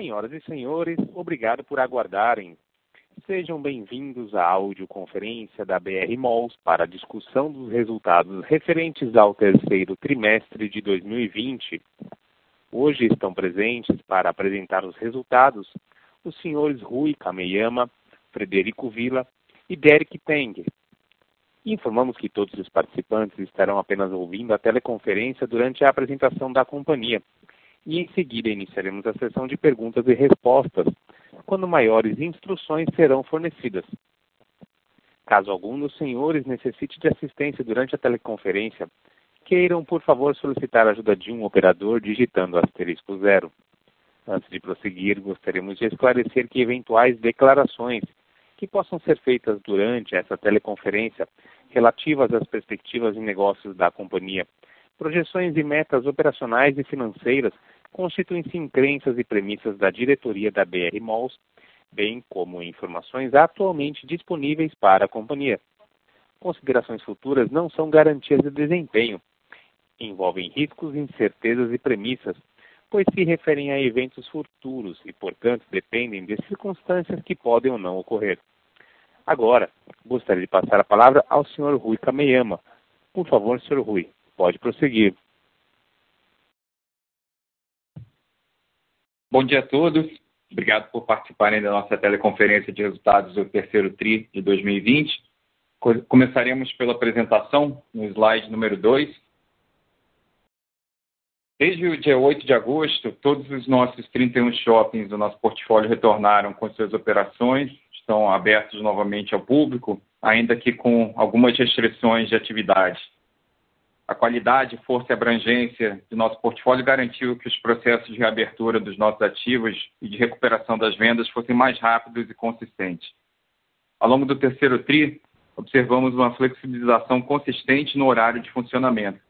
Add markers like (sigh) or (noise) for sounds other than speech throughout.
Senhoras e senhores, obrigado por aguardarem. Sejam bem-vindos à audioconferência da BR Malls para a discussão dos resultados referentes ao terceiro trimestre de 2020. Hoje estão presentes para apresentar os resultados os senhores Rui Kameyama, Frederico Villa e Derek Teng. Informamos que todos os participantes estarão apenas ouvindo a teleconferência durante a apresentação da companhia e em seguida iniciaremos a sessão de perguntas e respostas, quando maiores instruções serão fornecidas. Caso algum dos senhores necessite de assistência durante a teleconferência, queiram, por favor, solicitar a ajuda de um operador digitando asterisco zero. Antes de prosseguir, gostaríamos de esclarecer que eventuais declarações que possam ser feitas durante essa teleconferência relativas às perspectivas de negócios da companhia, projeções e metas operacionais e financeiras constituem-se em crenças e premissas da diretoria da BR Malls, bem como informações atualmente disponíveis para a companhia. Considerações futuras não são garantias de desempenho. Envolvem riscos, incertezas e premissas, pois se referem a eventos futuros e, portanto, dependem de circunstâncias que podem ou não ocorrer. Agora, gostaria de passar a palavra ao Sr. Rui Kameyama. Por favor, Sr. Rui, pode prosseguir. Bom dia a todos. Obrigado por participarem da nossa teleconferência de resultados do terceiro TRI de 2020. Começaremos pela apresentação, no slide número 2. Desde o dia 8 de agosto, todos os nossos 31 shoppings do nosso portfólio retornaram com suas operações estão abertos novamente ao público, ainda que com algumas restrições de atividade. A qualidade, força e abrangência do nosso portfólio garantiu que os processos de reabertura dos nossos ativos e de recuperação das vendas fossem mais rápidos e consistentes. Ao longo do terceiro TRI, observamos uma flexibilização consistente no horário de funcionamento.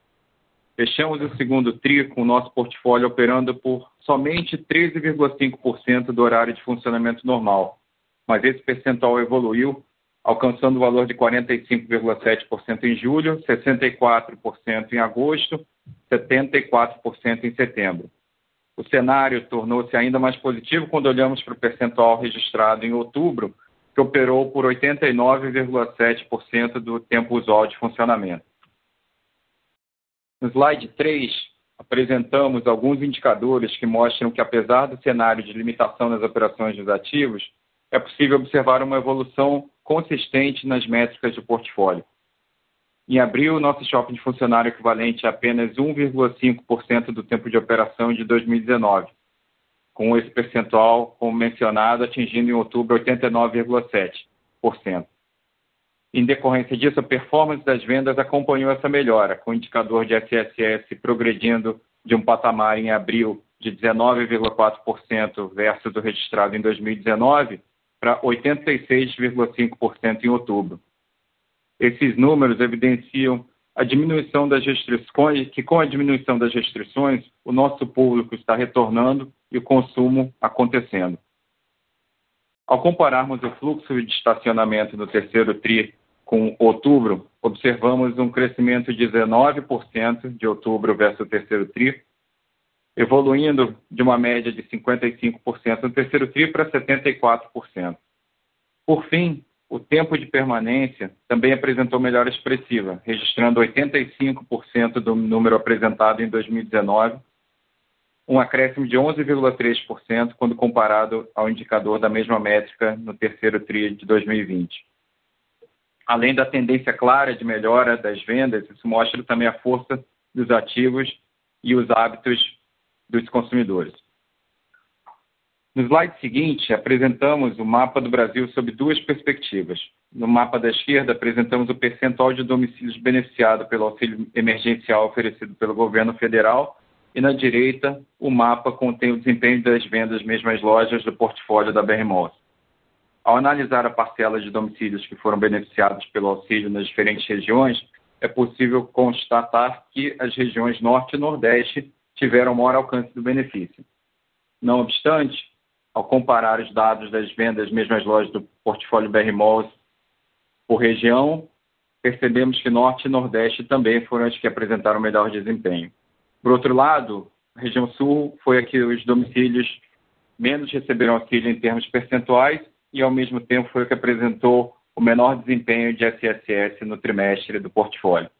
Fechamos o segundo TRI com o nosso portfólio operando por somente 13,5% do horário de funcionamento normal, mas esse percentual evoluiu, alcançando o valor de 45,7% em julho, 64% em agosto, 74% em setembro. O cenário tornou-se ainda mais positivo quando olhamos para o percentual registrado em outubro, que operou por 89,7% do tempo usual de funcionamento. No slide 3, apresentamos alguns indicadores que mostram que, apesar do cenário de limitação nas operações dos ativos, é possível observar uma evolução consistente nas métricas do portfólio. Em abril, nosso shopping funcionário equivalente a apenas 1,5% do tempo de operação de 2019, com esse percentual, como mencionado, atingindo em outubro 89,7%. Em decorrência disso, a performance das vendas acompanhou essa melhora, com o indicador de SSS progredindo de um patamar em abril de 19,4% versus o registrado em 2019 para 86,5% em outubro. Esses números evidenciam a diminuição das restrições, que com a diminuição das restrições, o nosso público está retornando e o consumo acontecendo. Ao compararmos o fluxo de estacionamento no terceiro TRI com outubro, observamos um crescimento de 19% de outubro versus o terceiro TRI, evoluindo de uma média de 55% no terceiro TRI para 74%. Por fim, o tempo de permanência também apresentou melhora expressiva, registrando 85% do número apresentado em 2019, um acréscimo de 11,3% quando comparado ao indicador da mesma métrica no terceiro TRI de 2020. Além da tendência clara de melhora das vendas, isso mostra também a força dos ativos e os hábitos dos consumidores. No slide seguinte, apresentamos o mapa do Brasil sob duas perspectivas. No mapa da esquerda, apresentamos o percentual de domicílios beneficiados pelo auxílio emergencial oferecido pelo governo federal e na direita, o mapa contém o desempenho das vendas mesmas lojas do portfólio da BR Malls. Ao analisar a parcela de domicílios que foram beneficiados pelo auxílio nas diferentes regiões, é possível constatar que as regiões Norte e Nordeste tiveram maior alcance do benefício. Não obstante, ao comparar os dados das vendas mesmas lojas do portfólio BR Malls por região, percebemos que Norte e Nordeste também foram as que apresentaram melhor desempenho. Por outro lado, a região Sul foi a que os domicílios menos receberam auxílio em termos percentuais e, ao mesmo tempo, foi o que apresentou o menor desempenho de SSS no trimestre do portfólio.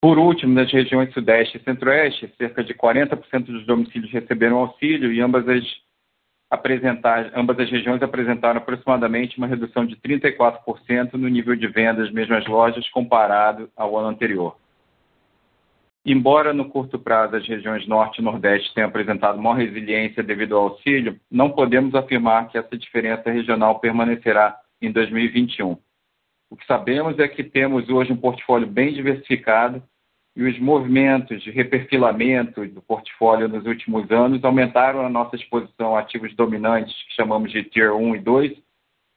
Por último, nas regiões Sudeste e Centro-Oeste, cerca de 40% dos domicílios receberam auxílio e ambas as, ambas as regiões apresentaram aproximadamente uma redução de 34% no nível de vendas das mesmas lojas comparado ao ano anterior. Embora no curto prazo as regiões Norte e Nordeste tenham apresentado maior resiliência devido ao auxílio, não podemos afirmar que essa diferença regional permanecerá em 2021. O que sabemos é que temos hoje um portfólio bem diversificado e os movimentos de reperfilamento do portfólio nos últimos anos aumentaram a nossa exposição a ativos dominantes, que chamamos de Tier 1 e 2,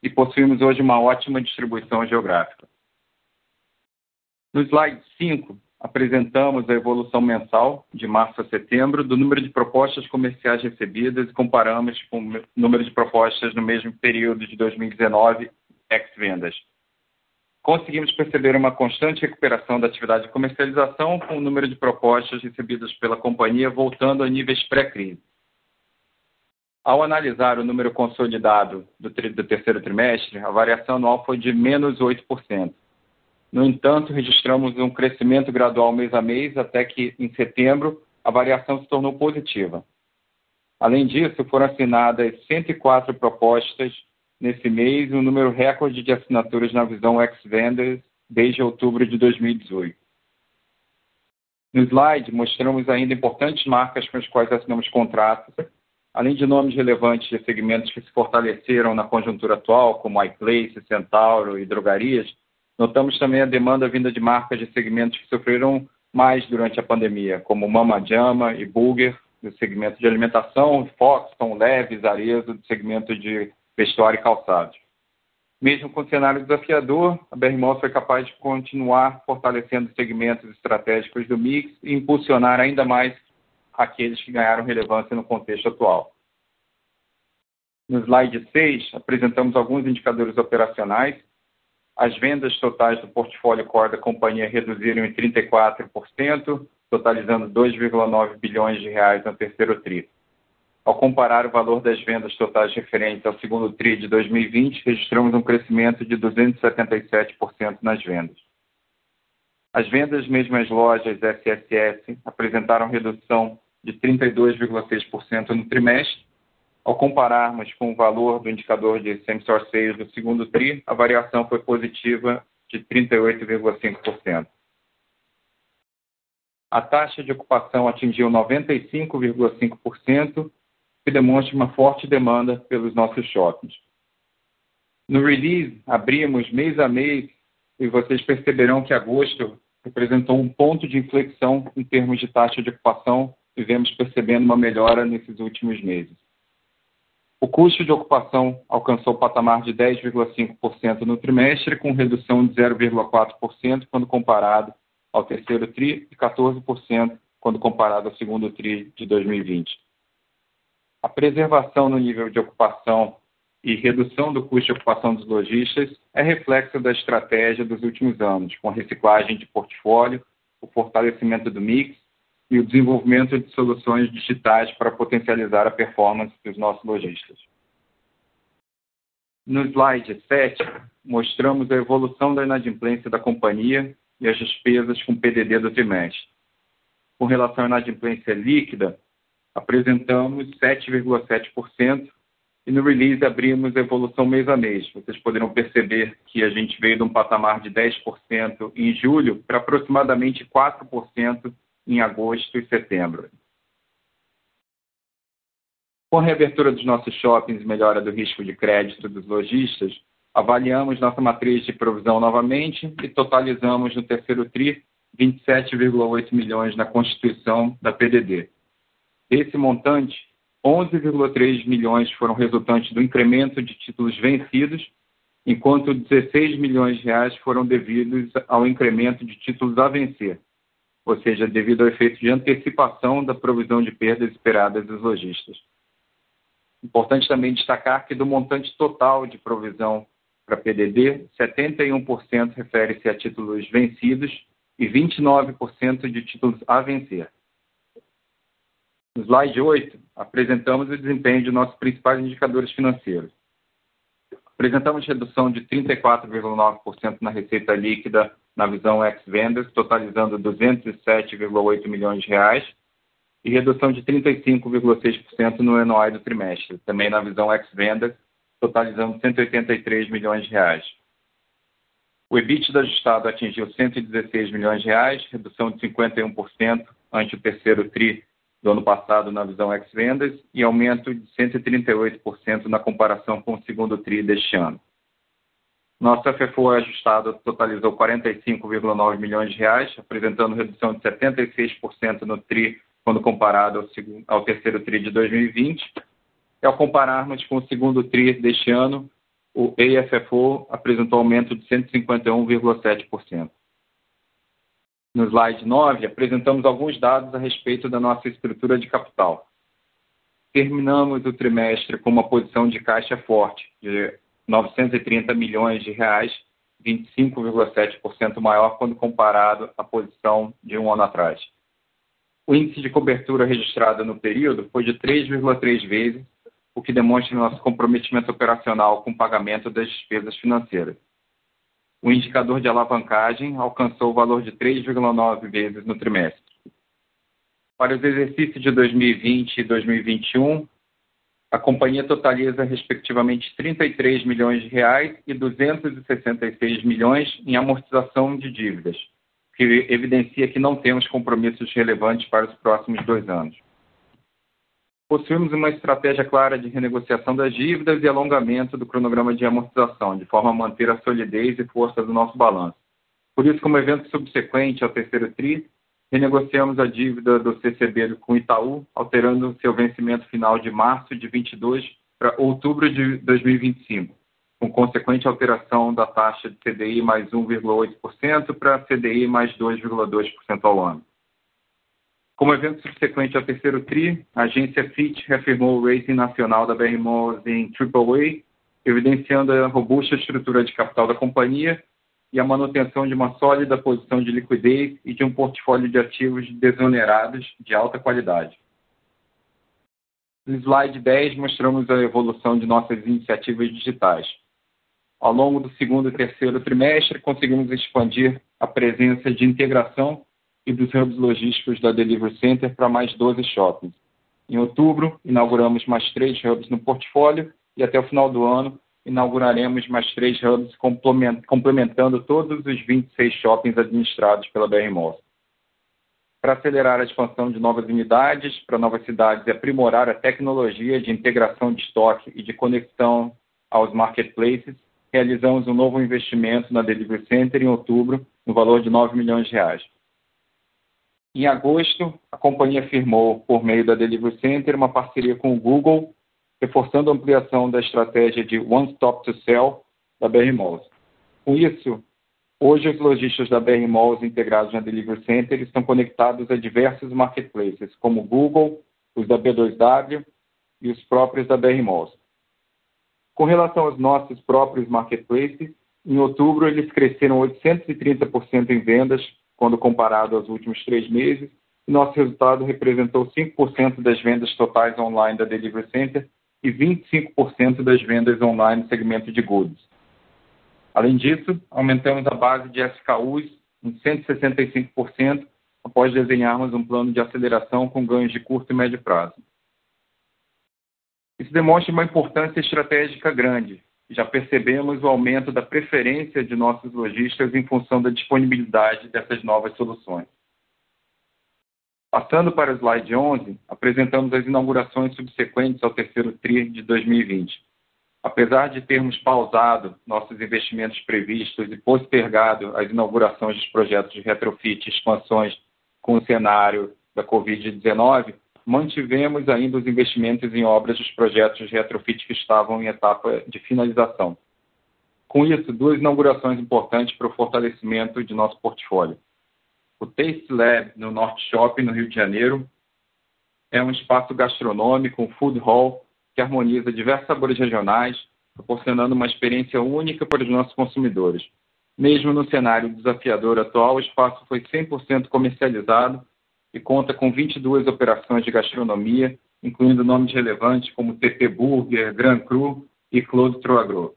e possuímos hoje uma ótima distribuição geográfica. No slide 5, apresentamos a evolução mensal de março a setembro do número de propostas comerciais recebidas e comparamos com o número de propostas no mesmo período de 2019, ex-vendas. Conseguimos perceber uma constante recuperação da atividade de comercialização, com o número de propostas recebidas pela companhia voltando a níveis pré-crise. Ao analisar o número consolidado do terceiro trimestre, a variação anual foi de menos 8%. No entanto, registramos um crescimento gradual mês a mês, até que, em setembro, a variação se tornou positiva. Além disso, foram assinadas 104 propostas nesse mês, um número recorde de assinaturas na visão ex-vendas desde outubro de 2018. No slide, mostramos ainda importantes marcas com as quais assinamos contratos, além de nomes relevantes de segmentos que se fortaleceram na conjuntura atual, como iPlace, Centauro e drogarias, Notamos também a demanda vinda de marcas de segmentos que sofreram mais durante a pandemia, como Mama Jama e Burger, do segmento de alimentação, Foxton, Leves, Arezzo, do segmento de vestuário e calçados. Mesmo com o cenário desafiador, a BR Malls foi capaz de continuar fortalecendo segmentos estratégicos do mix e impulsionar ainda mais aqueles que ganharam relevância no contexto atual. No slide 6, apresentamos alguns indicadores operacionais as vendas totais do portfólio core da companhia reduziram em 34%, totalizando 2,9 bilhões de reais no terceiro tri. Ao comparar o valor das vendas totais referentes ao segundo tri de 2020, registramos um crescimento de 277% nas vendas. As vendas mesmas lojas SSS apresentaram redução de 32,6% no trimestre, ao compararmos com o valor do indicador de same-store sales do segundo TRI, a variação foi positiva de 38,5%. A taxa de ocupação atingiu 95,5%, que demonstra uma forte demanda pelos nossos shoppings. No release, abrimos mês a mês e vocês perceberão que agosto representou um ponto de inflexão em termos de taxa de ocupação e vemos percebendo uma melhora nesses últimos meses. O custo de ocupação alcançou o patamar de 10,5% no trimestre, com redução de 0,4% quando comparado ao terceiro TRI e 14% quando comparado ao segundo TRI de 2020. A preservação no nível de ocupação e redução do custo de ocupação dos lojistas é reflexo da estratégia dos últimos anos, com a reciclagem de portfólio, o fortalecimento do mix e o desenvolvimento de soluções digitais para potencializar a performance dos nossos lojistas. No slide 7, mostramos a evolução da inadimplência da companhia e as despesas com PDD do trimestre. Com relação à inadimplência líquida, apresentamos 7,7% e no release abrimos a evolução mês a mês. Vocês poderão perceber que a gente veio de um patamar de 10% em julho para aproximadamente 4% em agosto e setembro. Com a reabertura dos nossos shoppings e melhora do risco de crédito dos lojistas, avaliamos nossa matriz de provisão novamente e totalizamos no terceiro TRI 27,8 milhões na constituição da PDD. Desse montante, 11,3 milhões foram resultantes do incremento de títulos vencidos, enquanto 16 milhões de reais foram devidos ao incremento de títulos a vencer, ou seja, devido ao efeito de antecipação da provisão de perdas esperadas dos lojistas. Importante também destacar que do montante total de provisão para PDD, 71% refere-se a títulos vencidos e 29% de títulos a vencer. No slide 8, apresentamos o desempenho de nossos principais indicadores financeiros. Apresentamos redução de 34,9% na receita líquida na visão ex-vendas, totalizando R$ 207,8 milhões, e redução de 35,6% no NOI do trimestre, também na visão ex-vendas, totalizando R$ 183 milhões. O EBITDA ajustado atingiu R$ 116 milhões, redução de 51% ante o terceiro tri do ano passado na visão ex-vendas e aumento de 138% na comparação com o segundo tri deste ano. Nosso FFO ajustado totalizou R$ 45,9 milhões, apresentando redução de 76% no tri quando comparado ao terceiro tri de 2020. Ao compararmos com o segundo tri deste ano, o AFFO apresentou aumento de 151,7%. No slide 9, apresentamos alguns dados a respeito da nossa estrutura de capital. Terminamos o trimestre com uma posição de caixa forte de R$ 930 milhões, 25,7% maior quando comparado à posição de um ano atrás. O índice de cobertura registrado no período foi de 3,3 vezes, o que demonstra nosso comprometimento operacional com o pagamento das despesas financeiras. O indicador de alavancagem alcançou o valor de 3,9 vezes no trimestre. Para os exercícios de 2020 e 2021, a companhia totaliza respectivamente R$ 33 milhões e R$ 266 milhões em amortização de dívidas, que evidencia que não temos compromissos relevantes para os próximos dois anos. Possuímos uma estratégia clara de renegociação das dívidas e alongamento do cronograma de amortização, de forma a manter a solidez e força do nosso balanço. Por isso, como evento subsequente ao terceiro tri, renegociamos a dívida do CCB com Itaú, alterando seu vencimento final de março de 2022 para outubro de 2025, com consequente alteração da taxa de CDI mais 1,8% para CDI mais 2,2% ao ano. Como evento subsequente ao terceiro tri, a agência Fitch reafirmou o rating nacional da BR-Malls em AAA, evidenciando a robusta estrutura de capital da companhia e a manutenção de uma sólida posição de liquidez e de um portfólio de ativos desonerados de alta qualidade. No slide 10, mostramos a evolução de nossas iniciativas digitais. Ao longo do segundo e terceiro trimestre, conseguimos expandir a presença de integração e dos hubs logísticos da Delivery Center para mais 12 shoppings. Em outubro, inauguramos mais 3 hubs no portfólio e até o final do ano inauguraremos mais 3 hubs, complementando todos os 26 shoppings administrados pela BR-Malls. Para acelerar a expansão de novas unidades para novas cidades e aprimorar a tecnologia de integração de estoque e de conexão aos marketplaces, realizamos um novo investimento na Delivery Center em outubro, no valor de R$ 9 milhões. Em agosto, a companhia firmou, por meio da Delivery Center, uma parceria com o Google, reforçando a ampliação da estratégia de One Stop to Sell da BR-Malls. Com isso, hoje os lojistas da BR-Malls integrados na Delivery Center estão conectados a diversos marketplaces, como o Google, os da B2W e os próprios da BR-Malls. Com relação aos nossos próprios marketplaces, em outubro eles cresceram 830% em vendas quando comparado aos últimos três meses, nosso resultado representou 5% das vendas totais online da Delivery Center e 25% das vendas online no segmento de goods. Além disso, aumentamos a base de SKUs em 165% após desenharmos um plano de aceleração com ganhos de curto e médio prazo. Isso demonstra uma importância estratégica grande. Já percebemos o aumento da preferência de nossos lojistas em função da disponibilidade dessas novas soluções. Passando para o slide 11, apresentamos as inaugurações subsequentes ao terceiro tri de 2020. Apesar de termos pausado nossos investimentos previstos e postergado as inaugurações dos projetos de retrofit e expansões com o cenário da Covid-19, mantivemos ainda os investimentos em obras dos projetos de retrofit que estavam em etapa de finalização. Com isso, duas inaugurações importantes para o fortalecimento de nosso portfólio. O Taste Lab, no Norte Shopping, no Rio de Janeiro, é um espaço gastronômico, um food hall, que harmoniza diversos sabores regionais, proporcionando uma experiência única para os nossos consumidores. Mesmo no cenário desafiador atual, o espaço foi 100% comercializado e conta com 22 operações de gastronomia, incluindo nomes relevantes como TT Burger, Gran Cru e Claude Troagro.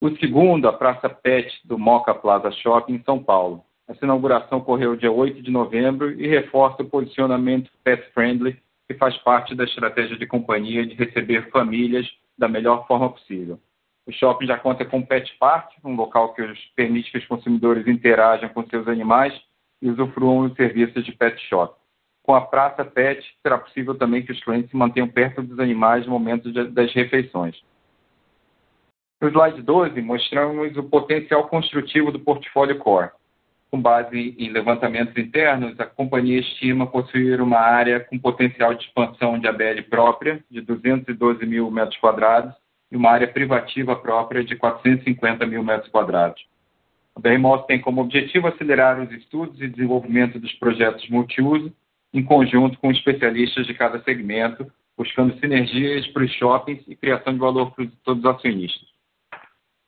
O segundo, a Praça Pet do Moca Plaza Shopping, em São Paulo. Essa inauguração ocorreu dia 8 de novembro e reforça o posicionamento pet friendly, que faz parte da estratégia de companhia de receber famílias da melhor forma possível. O shopping já conta com Pet Park, um local que permite que os consumidores interajam com seus animais e usufruam dos serviços de pet shop. Com a Praça Pet, será possível também que os clientes se mantenham perto dos animais no momento das refeições. No slide 12, mostramos o potencial construtivo do portfólio Core. Com base em levantamentos internos, a companhia estima possuir uma área com potencial de expansão de ABL própria de 212 mil metros quadrados e uma área privativa própria de 450 mil metros quadrados. A BRMOS tem como objetivo acelerar os estudos e desenvolvimento dos projetos multiuso, em conjunto com especialistas de cada segmento, buscando sinergias para os shoppings e criação de valor para todos os acionistas.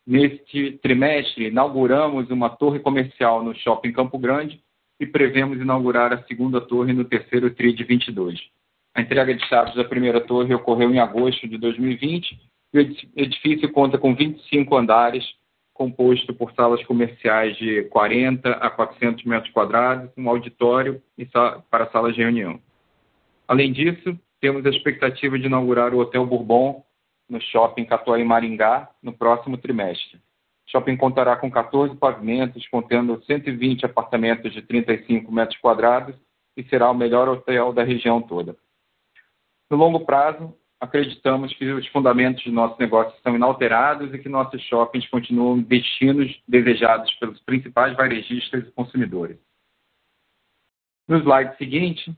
Neste trimestre, inauguramos uma torre comercial no Shopping Campo Grande e prevemos inaugurar a segunda torre no terceiro TRI de 22. A entrega de chaves da primeira torre ocorreu em agosto de 2020 e o edifício conta com 25 andares, composto por salas comerciais de 40 a 400 metros quadrados, um auditório e para salas de reunião. Além disso, temos a expectativa de inaugurar o Hotel Bourbon no Shopping Catuai Maringá no próximo trimestre. O shopping contará com 14 pavimentos, contendo 120 apartamentos de 35 metros quadrados e será o melhor hotel da região toda. No longo prazo, acreditamos que os fundamentos do nosso negócio estão inalterados e que nossos shoppings continuam destinos desejados pelos principais varejistas e consumidores. No slide seguinte,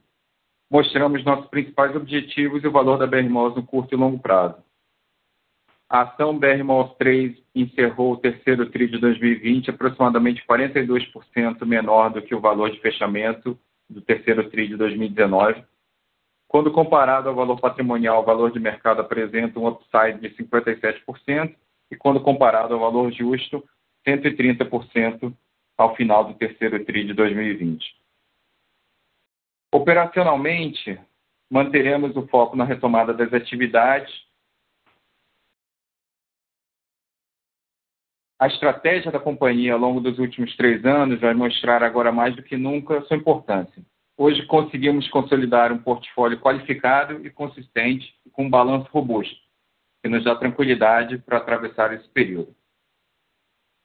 mostramos nossos principais objetivos e o valor da BR Malls no curto e longo prazo. A ação BR Malls 3 encerrou o terceiro TRI de 2020 aproximadamente 42% menor do que o valor de fechamento do terceiro TRI de 2019, quando comparado ao valor patrimonial, o valor de mercado apresenta um upside de 57%, e quando comparado ao valor justo, 130% ao final do terceiro TRI de 2020. Operacionalmente, manteremos o foco na retomada das atividades. A estratégia da companhia ao longo dos últimos três anos vai mostrar agora mais do que nunca sua importância. Hoje conseguimos consolidar um portfólio qualificado e consistente, com um balanço robusto, que nos dá tranquilidade para atravessar esse período.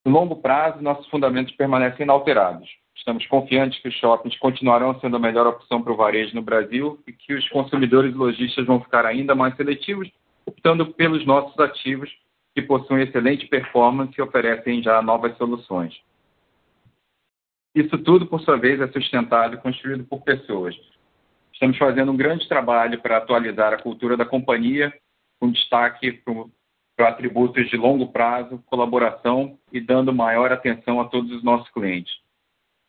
No longo prazo, nossos fundamentos permanecem inalterados. Estamos confiantes que os shoppings continuarão sendo a melhor opção para o varejo no Brasil e que os consumidores e lojistas vão ficar ainda mais seletivos, optando pelos nossos ativos, que possuem excelente performance e oferecem já novas soluções. Isso tudo, por sua vez, é sustentado e construído por pessoas. Estamos fazendo um grande trabalho para atualizar a cultura da companhia, com destaque para atributos de longo prazo, colaboração e dando maior atenção a todos os nossos clientes.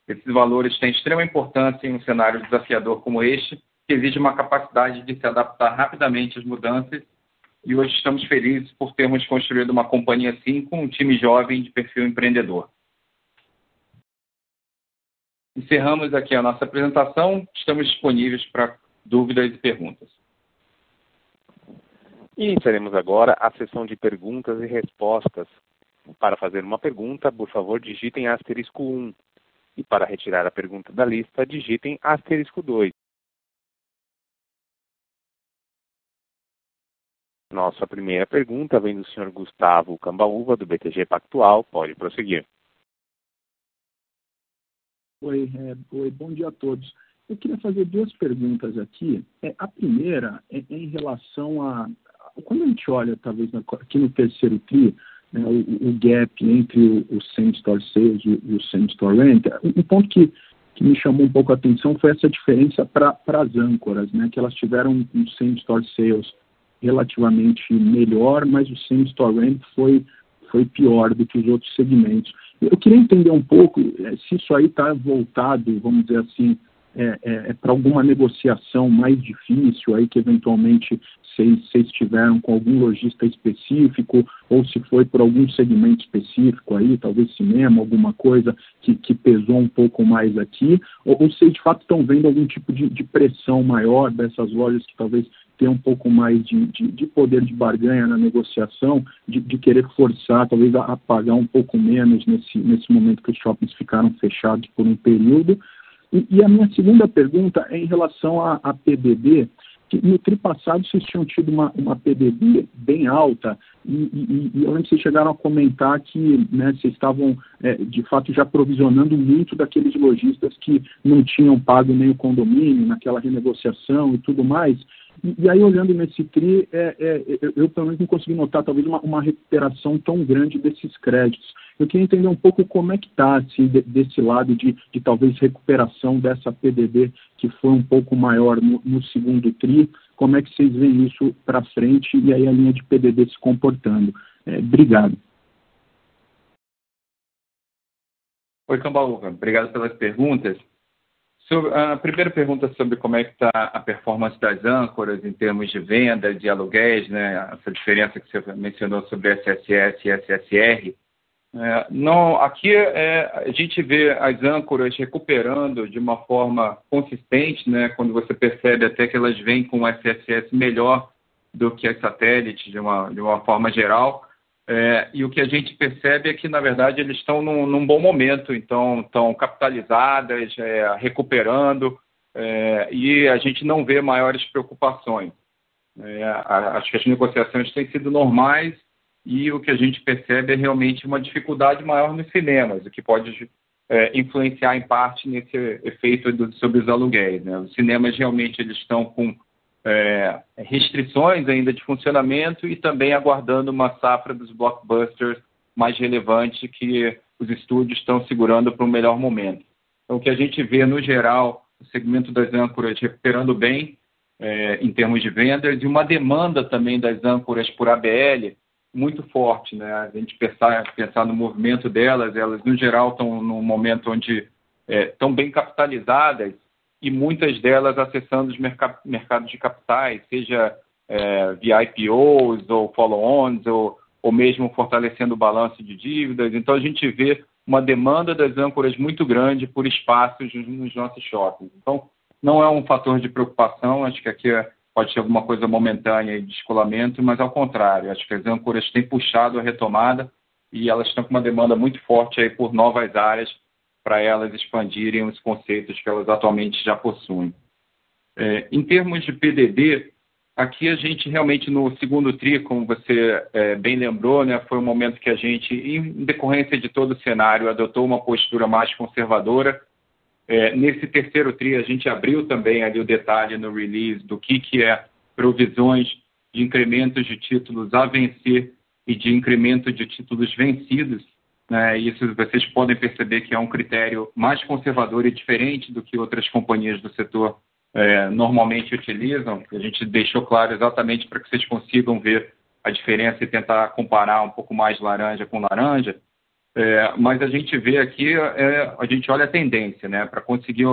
Esses valores têm extrema importância em um cenário desafiador como este, que exige uma capacidade de se adaptar rapidamente às mudanças, e hoje estamos felizes por termos construído uma companhia assim com um time jovem de perfil empreendedor. Encerramos aqui a nossa apresentação. Estamos disponíveis para dúvidas e perguntas. Iniciaremos agora a sessão de perguntas e respostas. Para fazer uma pergunta, por favor, digitem asterisco 1. E para retirar a pergunta da lista, digitem asterisco 2. Nossa primeira pergunta vem do senhor Gustavo Cambaúva, do BTG Pactual. Pode prosseguir. Oi, é, oi, bom dia a todos. Eu queria fazer duas perguntas aqui. É, a primeira é, é, em relação a. Quando a gente olha, talvez, na, aqui no terceiro TRI, né, o, o, gap entre o, o same-store sales e, o same-store rent, um ponto que, que me chamou um pouco a atenção foi essa diferença para as âncoras, né, que elas tiveram um same-store sales relativamente melhor, mas o same-store rent foi, foi pior do que os outros segmentos. Eu queria entender um pouco é, se isso aí está voltado, vamos dizer assim, é, é, é para alguma negociação mais difícil aí que eventualmente vocês tiveram com algum lojista específico, ou se foi por algum segmento específico aí, talvez cinema, alguma coisa que, que pesou um pouco mais aqui, ou, ou se de fato estão vendo algum tipo de, de pressão maior dessas lojas que talvez ter um pouco mais de, de, de, poder de barganha na negociação, de, de querer forçar, talvez, a, a, pagar um pouco menos nesse, nesse momento que os shoppings ficaram fechados por um período. E, e a minha segunda pergunta é em relação a PDD, que no tri passado vocês tinham tido uma, uma PDD bem alta e, e, e eu lembro que vocês chegaram a comentar que né, vocês estavam, é, de fato, já provisionando muito daqueles lojistas que não tinham pago nem o condomínio naquela renegociação e tudo mais. E, aí, olhando nesse TRI, é, é, eu, pelo menos não consegui notar talvez uma, uma, recuperação tão grande desses créditos. Eu queria entender um pouco como é que está, assim, de, desse lado de, de, talvez recuperação dessa PDD que foi um pouco maior no, no segundo TRI, como é que vocês veem isso para frente e aí a linha de PDD se comportando. É, obrigado. Oi, Cambaúva. Obrigado pelas perguntas. Sobre, a primeira pergunta sobre como é que está a performance das âncoras em termos de venda, de aluguéis, né? essa diferença que você mencionou sobre SSS e SSR. É, não, aqui é, a gente vê as âncoras recuperando de uma forma consistente, né? quando você percebe até que elas vêm com SSS melhor do que as satélites de uma, de uma forma geral. É, e o que a gente percebe é que, na verdade, eles estão num, num bom momento, então estão capitalizadas, é, recuperando, é, e a gente não vê maiores preocupações. É, acho que as negociações têm sido normais e o que a gente percebe é realmente uma dificuldade maior nos cinemas, o que pode é, influenciar em parte nesse efeito do, sobre os aluguéis. Né? Os cinemas realmente eles estão com é, restrições ainda de funcionamento e também aguardando uma safra dos blockbusters mais relevante que os estúdios estão segurando para um melhor momento. Então, o que a gente vê, no geral, o segmento das âncoras recuperando bem é, em termos de vendas e uma demanda também das âncoras por ABL muito forte. Né? A gente pensar, pensar no movimento delas, elas, no geral, estão num momento onde é, estão bem capitalizadas e muitas delas acessando os merc mercados de capitais, seja é, via IPOs ou follow-ons, ou, ou mesmo fortalecendo o balanço de dívidas. Então, a gente vê uma demanda das âncoras muito grande por espaços nos nossos shoppings. Então, não é um fator de preocupação, acho que aqui pode ser alguma coisa momentânea de descolamento, mas ao contrário, acho que as âncoras têm puxado a retomada e elas estão com uma demanda muito forte aí por novas áreas para elas expandirem os conceitos que elas atualmente já possuem. É, em termos de PDD, aqui a gente realmente no segundo TRI, como você é, bem lembrou, né, foi um momento que a gente, em decorrência de todo o cenário, adotou uma postura mais conservadora. É, nesse terceiro TRI, a gente abriu também ali o detalhe no release do que, que é provisões de incrementos de títulos a vencer e de incremento de títulos vencidos né, isso vocês podem perceber que é um critério mais conservador e diferente do que outras companhias do setor é, normalmente utilizam. A gente deixou claro exatamente para que vocês consigam ver a diferença e tentar comparar um pouco mais laranja com laranja. É, mas a gente vê aqui, é, a gente olha a tendência, né, para conseguir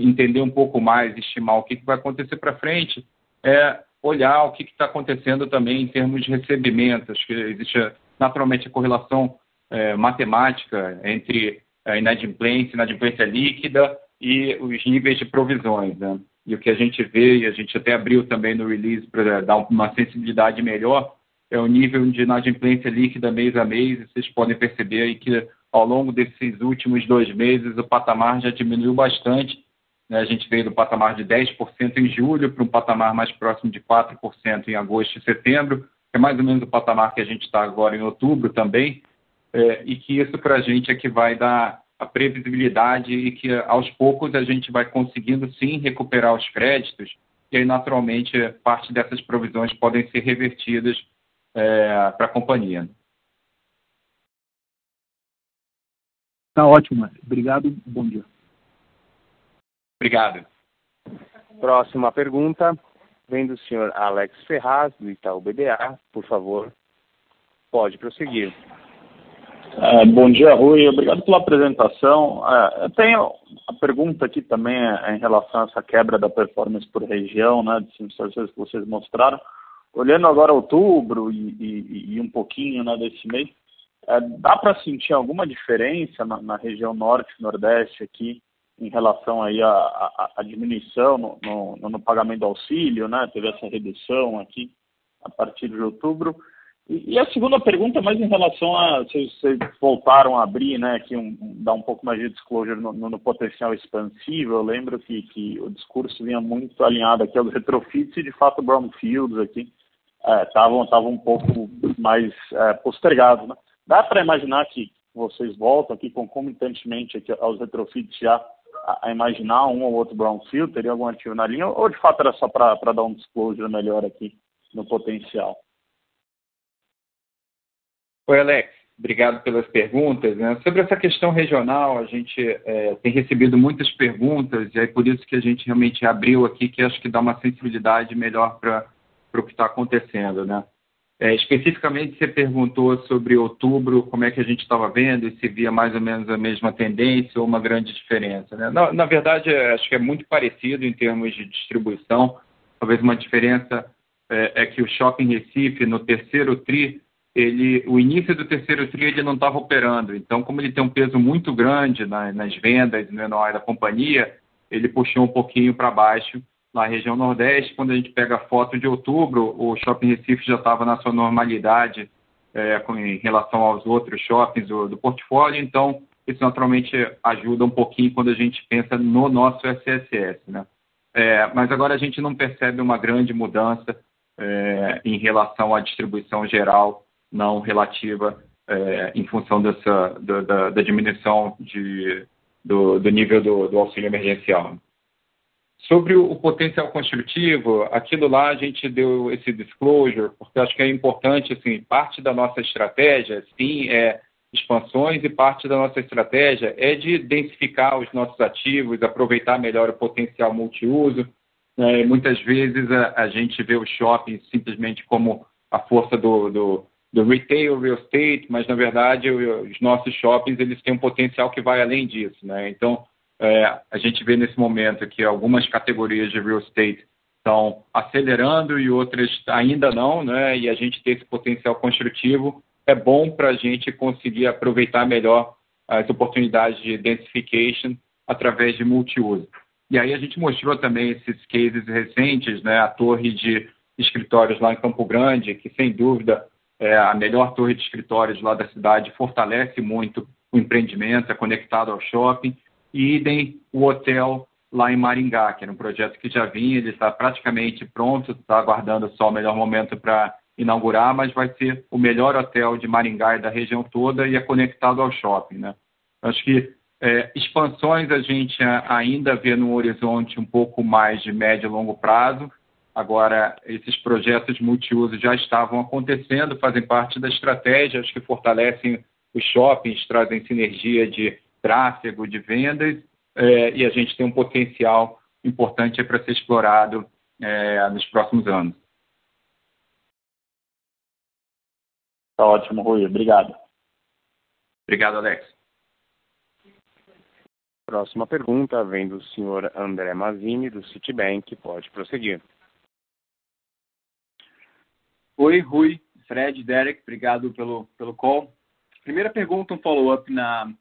entender um pouco mais, estimar o que, que vai acontecer para frente, é olhar o que está acontecendo também em termos de recebimentos, que existe naturalmente a correlação é, matemática entre a inadimplência, inadimplência líquida e os níveis de provisões. Né? E o que a gente vê, e a gente até abriu também no release para dar uma sensibilidade melhor, é o nível de inadimplência líquida mês a mês. E vocês podem perceber aí que ao longo desses últimos dois meses o patamar já diminuiu bastante. Né? A gente veio do patamar de 10% em julho para um patamar mais próximo de 4% em agosto e setembro, que é mais ou menos o patamar que a gente está agora em outubro também é, e que isso para a gente é que vai dar a previsibilidade e que aos poucos a gente vai conseguindo sim recuperar os créditos e aí naturalmente parte dessas provisões podem ser revertidas é, para a companhia. Tá ótimo, obrigado, bom dia. Obrigado. Próxima pergunta vem do senhor Alex Ferraz, do Itaú BBA, por favor, pode prosseguir. É, bom dia, Rui. Obrigado pela apresentação. É, eu tenho a pergunta aqui também é, em relação a essa quebra da performance por região, né, de sensores que vocês mostraram. olhando agora outubro e, e, e um pouquinho né, desse mês, é, dá para sentir alguma diferença na, na, região norte nordeste aqui em relação aí à, à, à diminuição no, no, no, pagamento do auxílio, né? Teve essa redução aqui a partir de outubro. E, a segunda pergunta, mais em relação a vocês, vocês voltaram a abrir, né? Aqui um, dar um pouco mais de disclosure no, no, potencial expansivo. Eu lembro que, que o discurso vinha muito alinhado aqui aos (laughs) retrofits e de fato brownfields aqui estavam é, estavam um pouco mais é, postergados, né? Dá para imaginar que vocês voltam aqui concomitantemente aqui aos retrofits já a, a, imaginar um ou outro brownfield? Teria algum ativo na linha? Ou de fato era só para dar um disclosure melhor aqui no potencial? Oi, Alex. Obrigado pelas perguntas. Né? Sobre essa questão regional, a gente é, tem recebido muitas perguntas e é por isso que a gente realmente abriu aqui, que acho que dá uma sensibilidade melhor para o que está acontecendo. Né? É, especificamente, você perguntou sobre outubro, como é que a gente estava vendo e se via mais ou menos a mesma tendência ou uma grande diferença. Né? Na, na, verdade, é, acho que é muito parecido em termos de distribuição. Talvez uma diferença é, é, que o Shopping Recife, no terceiro TRI, ele, o início do terceiro TRI ele não estava operando. Então, como ele tem um peso muito grande na, nas vendas no anual da companhia, ele puxou um pouquinho para baixo na região Nordeste, quando a gente pega a foto de outubro, o Shopping Recife já estava na sua normalidade é, com, em relação aos outros shoppings do, do, portfólio, então isso naturalmente ajuda um pouquinho quando a gente pensa no nosso SSS. Né? É, mas agora a gente não percebe uma grande mudança é, em relação à distribuição geral, não relativa é, em função dessa, da, da, da diminuição de, do, do nível do, do auxílio emergencial. Sobre o potencial construtivo, aquilo lá a gente deu esse disclosure, porque acho que é importante, assim, parte da nossa estratégia, sim, é expansões e parte da nossa estratégia é de densificar os nossos ativos, aproveitar melhor o potencial multiuso. É, muitas vezes a, a, gente vê o shopping simplesmente como a força do, do, do retail, real estate, mas na verdade os nossos shoppings eles têm um potencial que vai além disso, né? Então é, a gente vê nesse momento que algumas categorias de real estate estão acelerando e outras ainda não, né? E a gente ter esse potencial construtivo é bom para a gente conseguir aproveitar melhor as oportunidades de densification através de multiuso. E aí a gente mostrou também esses cases recentes, né? A torre de escritórios lá em Campo Grande, que sem dúvida é a melhor torre de escritórios lá da cidade, fortalece muito o empreendimento, é conectado ao shopping e idem o hotel lá em Maringá, que era um projeto que já vinha, ele está praticamente pronto, está aguardando só o melhor momento para inaugurar, mas vai ser o melhor hotel de Maringá e da região toda e é conectado ao shopping. Né? Acho que é, expansões a gente ainda vê no horizonte um pouco mais de médio e longo prazo. Agora, esses projetos multiuso já estavam acontecendo, fazem parte da estratégia, acho que fortalecem os shoppings, trazem sinergia de tráfego, de vendas, é, e a gente tem um potencial importante para ser explorado é, nos próximos anos. Tá ótimo, Rui. Obrigado. Obrigado, Alex. Próxima pergunta vem do senhor André Mazini, do Citibank. Pode prosseguir. Oi, Rui, Fred, Derek, obrigado pelo, pelo call. Primeira pergunta, um follow-up na,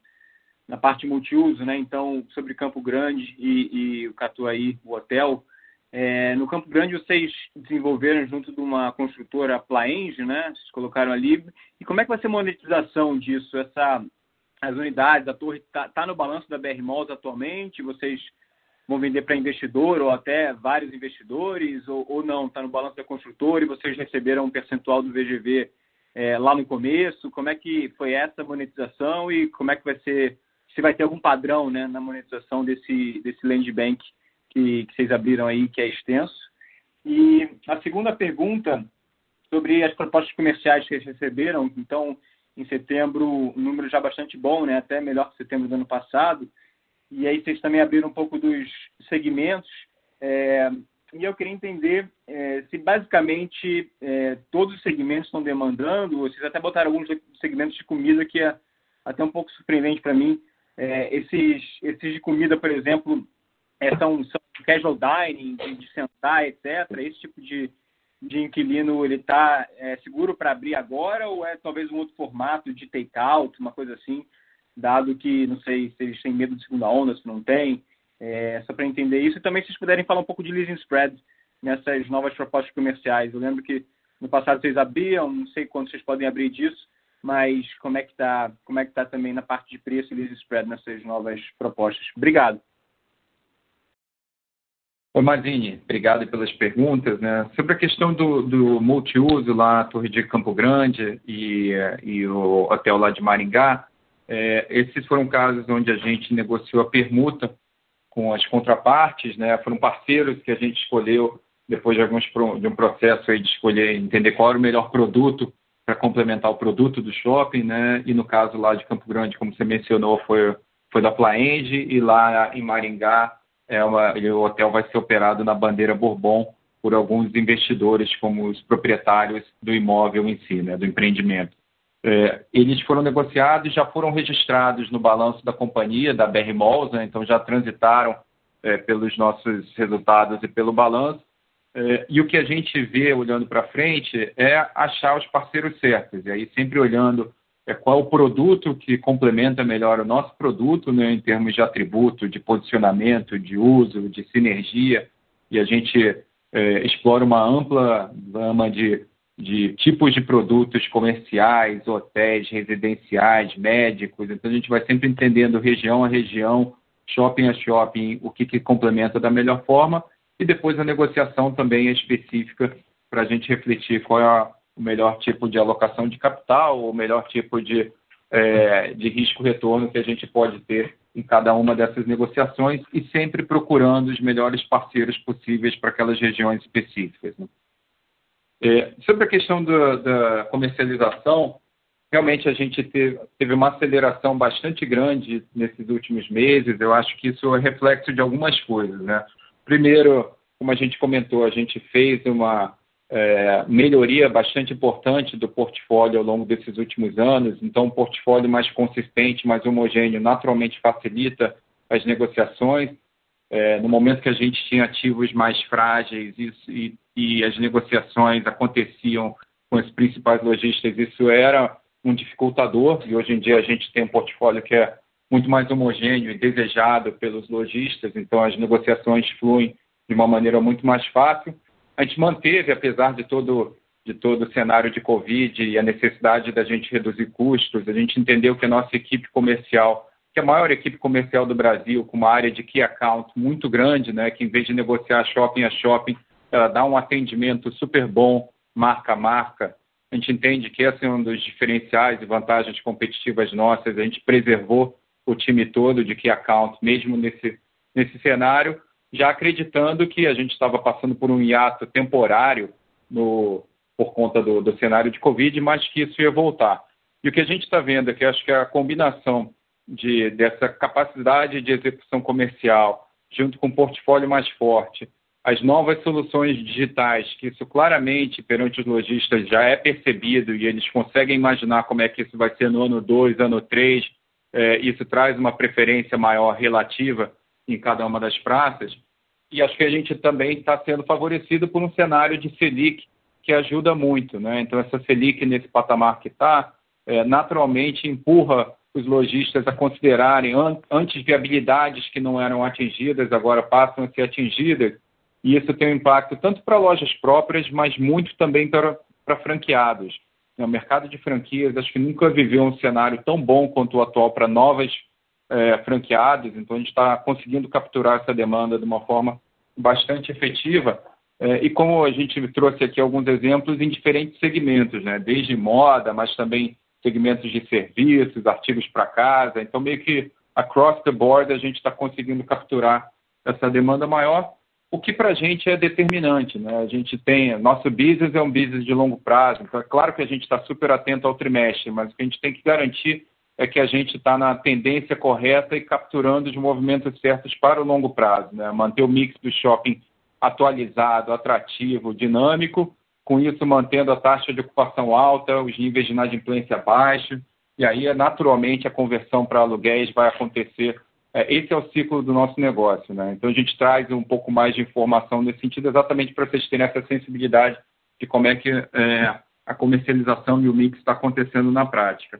na parte multiuso, né? Então, sobre Campo Grande e, e o Catuaí, o hotel. É, no Campo Grande, vocês desenvolveram junto de uma construtora Plaenge, né? Vocês colocaram ali. E como é que vai ser a monetização disso? Essa, as unidades, a torre está tá no balanço da BR Malls atualmente? Vocês vão vender para investidor ou até vários investidores? Ou, ou não? Está no balanço da construtora e vocês receberam um percentual do VGV é, lá no começo? Como é que foi essa monetização e como é que vai ser se vai ter algum padrão né, na monetização desse, desse land bank que, que vocês abriram aí, que é extenso. E a segunda pergunta sobre as propostas comerciais que vocês receberam. Então, em setembro, um número já bastante bom, né? até melhor que setembro do ano passado. E aí vocês também abriram um pouco dos segmentos. É, e eu queria entender é, se basicamente é, todos os segmentos estão demandando, vocês até botaram alguns segmentos de comida que é até um pouco surpreendente para mim, é, esses, esses de comida, por exemplo, é, são, são casual dining, de, de sentar, etc. Esse tipo de, de inquilino ele está é, seguro para abrir agora ou é talvez um outro formato de take-out, uma coisa assim, dado que não sei se eles têm medo de segunda onda, se não tem, é, só para entender isso. E também se vocês puderem falar um pouco de leasing spread nessas novas propostas comerciais. Eu lembro que no passado vocês abriam, não sei quando vocês podem abrir disso, mas como é que está como é que tá também na parte de preço e leasing spread nessas novas propostas? Obrigado. Oi, Mazini, obrigado pelas perguntas. Né? Sobre a questão do, do multiuso lá, a Torre de Campo Grande e, e o hotel lá de Maringá, é, esses foram casos onde a gente negociou a permuta com as contrapartes, né? foram parceiros que a gente escolheu depois de, alguns, de um processo aí de escolher, entender qual era o melhor produto para complementar o produto do shopping, né? E no caso lá de Campo Grande, como você mencionou, foi, foi da Plaenge e lá em Maringá é uma, o hotel vai ser operado na bandeira Bourbon por alguns investidores, como os proprietários do imóvel em si, né, do empreendimento. É, eles foram negociados, já foram registrados no balanço da companhia, da BR Malls, né, então já transitaram é, pelos nossos resultados e pelo balanço. É, e o que a gente vê olhando para frente é achar os parceiros certos, e aí sempre olhando é qual o produto que complementa melhor o nosso produto, né, em termos de atributo, de posicionamento, de uso, de sinergia, e a gente é, explora uma ampla gama de, de tipos de produtos comerciais, hotéis, residenciais, médicos, então a gente vai sempre entendendo região a região, shopping a shopping, o que, que complementa da melhor forma, e depois a negociação também é específica para a gente refletir qual é a o melhor tipo de alocação de capital, o melhor tipo de, é, de risco-retorno que a gente pode ter em cada uma dessas negociações e sempre procurando os melhores parceiros possíveis para aquelas regiões específicas. Né? É, sobre a questão da comercialização, realmente a gente teve, teve, uma aceleração bastante grande nesses últimos meses. Eu acho que isso é reflexo de algumas coisas. Né? Primeiro, como a gente comentou, a gente fez uma é, melhoria bastante importante do portfólio ao longo desses últimos anos. Então, um portfólio mais consistente, mais homogêneo, naturalmente facilita as negociações. É, no momento que a gente tinha ativos mais frágeis e, e as negociações aconteciam com os principais lojistas, isso era um dificultador. E hoje em dia a gente tem um portfólio que é muito mais homogêneo e desejado pelos lojistas, então as negociações fluem de uma maneira muito mais fácil a gente manteve, apesar de todo, de todo o cenário de Covid e a necessidade da gente reduzir custos, a gente entendeu que a nossa equipe comercial, que é a maior equipe comercial do Brasil, com uma área de key account muito grande, né, que em vez de negociar shopping a shopping, ela dá um atendimento super bom, marca a marca. A gente entende que esse é um dos diferenciais e vantagens competitivas nossas. A gente preservou o time todo de key account, mesmo nesse, nesse cenário já acreditando que a gente estava passando por um hiato temporário no, por conta do, do, cenário de Covid, mas que isso ia voltar. E o que a gente está vendo é que acho que a combinação de, dessa capacidade de execução comercial, junto com um portfólio mais forte, as novas soluções digitais, que isso claramente perante os lojistas já é percebido e eles conseguem imaginar como é que isso vai ser no ano 2, ano 3, é, isso traz uma preferência maior relativa em cada uma das praças. E acho que a gente também está sendo favorecido por um cenário de Selic que ajuda muito. Né? Então, essa Selic nesse patamar que está, é, naturalmente empurra os lojistas a considerarem an antes viabilidades que não eram atingidas, agora passam a ser atingidas. E isso tem um impacto tanto para lojas próprias, mas muito também para, para franqueados. O mercado de franquias, acho que nunca viveu um cenário tão bom quanto o atual para novas é, franqueados, então a gente está conseguindo capturar essa demanda de uma forma bastante efetiva. É, e como a gente trouxe aqui alguns exemplos em diferentes segmentos, né? desde moda, mas também segmentos de serviços, artigos para casa. Então, meio que across the board, a gente está conseguindo capturar essa demanda maior, o que para a gente é determinante. Né? A gente tem, nosso business é um business de longo prazo, então é claro que a gente está super atento ao trimestre, mas o que a gente tem que garantir é que a gente está na tendência correta e capturando os movimentos certos para o longo prazo. Né? Manter o mix do shopping atualizado, atrativo, dinâmico, com isso mantendo a taxa de ocupação alta, os níveis de inadimplência baixos, e aí naturalmente a conversão para aluguéis vai acontecer. É, esse é o ciclo do nosso negócio. Né? Então a gente traz um pouco mais de informação nesse sentido, exatamente para vocês terem essa sensibilidade de como é que é, a comercialização e o mix está acontecendo na prática.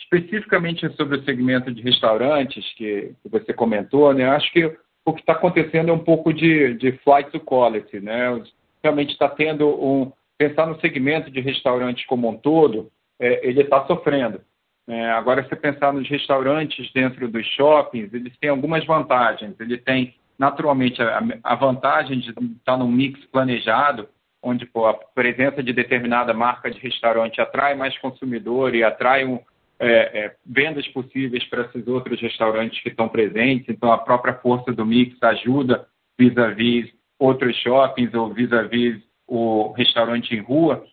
Especificamente sobre o segmento de restaurantes que, que você comentou, né, acho que o que está acontecendo é um pouco de, de flight to quality. Né? Realmente está tendo um. Pensar no segmento de restaurantes como um todo, é, ele está sofrendo. É, agora, se pensar nos restaurantes dentro dos shoppings, eles têm algumas vantagens. Ele tem, naturalmente, a, a vantagem de estar num mix planejado, onde pô, a presença de determinada marca de restaurante atrai mais consumidor e atrai um, é, é, vendas possíveis para esses outros restaurantes que estão presentes. Então, a própria força do mix ajuda vis-à-vis -vis outros shoppings ou vis-à-vis -vis o restaurante em rua.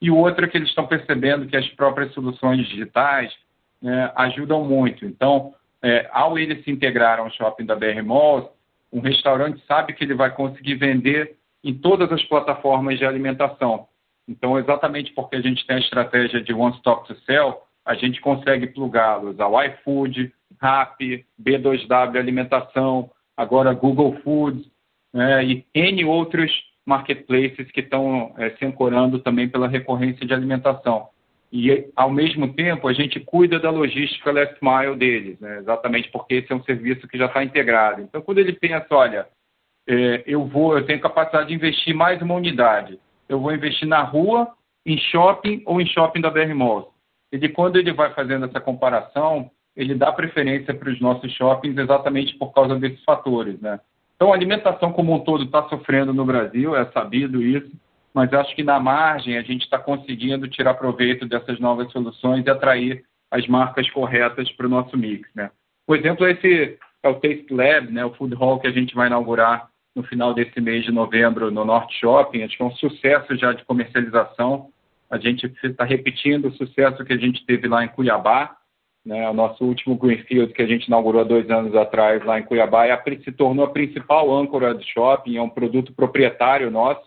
E o outro é que eles estão percebendo que as próprias soluções digitais é, ajudam muito. Então, é, ao ele se integrar ao shopping da BR Malls, um restaurante sabe que ele vai conseguir vender em todas as plataformas de alimentação. Então, exatamente porque a gente tem a estratégia de One Stop to Sell, a gente consegue plugá-los ao iFood, Rappi, B2W Alimentação, agora Google Foods né, e N outros marketplaces que estão é, se ancorando também pela recorrência de alimentação. E, ao mesmo tempo, a gente cuida da logística last mile deles, né, exatamente porque esse é um serviço que já está integrado. Então, quando ele pensa, olha, é, eu vou, eu tenho capacidade de investir mais uma unidade, eu vou investir na rua, em shopping ou em shopping da BR Malls. Ele, quando ele vai fazendo essa comparação, ele dá preferência para os nossos shoppings exatamente por causa desses fatores, né? Então, a alimentação como um todo está sofrendo no Brasil, é sabido isso, mas acho que na margem a gente está conseguindo tirar proveito dessas novas soluções e atrair as marcas corretas para o nosso mix, né? O exemplo é esse é o Taste Lab, né? O food hall que a gente vai inaugurar no final desse mês de novembro no Norte Shopping. Acho que é um sucesso já de comercialização. A gente está repetindo o sucesso que a gente teve lá em Cuiabá, né? O nosso último Greenfield que a gente inaugurou há dois anos atrás lá em Cuiabá é a, se tornou a principal âncora do shopping, é um produto proprietário nosso,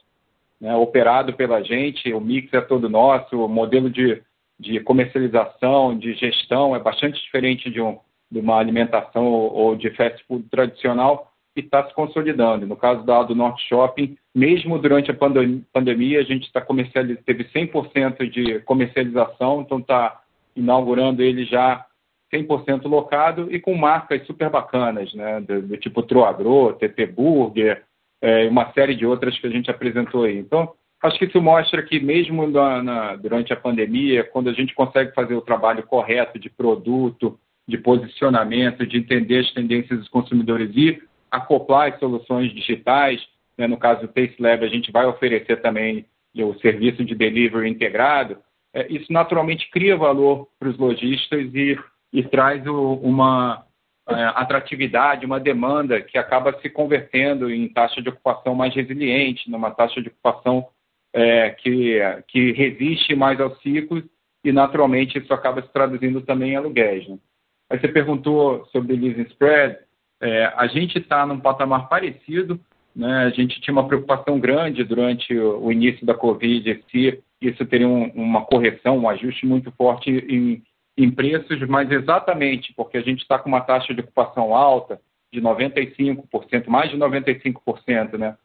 né? operado pela gente, o mix é todo nosso, o modelo de, de comercialização, de gestão é bastante diferente de, um, de uma alimentação ou, ou de fast food tradicional, e está se consolidando. No caso da do Norte Shopping, mesmo durante a pandemia, a gente comercializando, teve 100% de comercialização, então está inaugurando ele já 100% locado e com marcas super bacanas, né, do, do tipo Troagro, TT Burger, é, uma série de outras que a gente apresentou aí. Então, acho que isso mostra que mesmo na, na, durante a pandemia, quando a gente consegue fazer o trabalho correto de produto, de posicionamento, de entender as tendências dos consumidores e acoplar as soluções digitais. Né? No caso do Taste Lab, a gente vai oferecer também o serviço de delivery integrado. É, isso naturalmente cria valor para os lojistas e, e traz o, uma é, atratividade, uma demanda que acaba se convertendo em taxa de ocupação mais resiliente, numa taxa de ocupação é, que, que resiste mais aos ciclos e, naturalmente, isso acaba se traduzindo também em aluguéis. Né? Aí você perguntou sobre leasing spread. É, a gente está num patamar parecido, né? a gente tinha uma preocupação grande durante o, o início da Covid se isso teria um, uma correção, um ajuste muito forte em, em preços, mas exatamente porque a gente está com uma taxa de ocupação alta, de 95%, mais de 95%, né?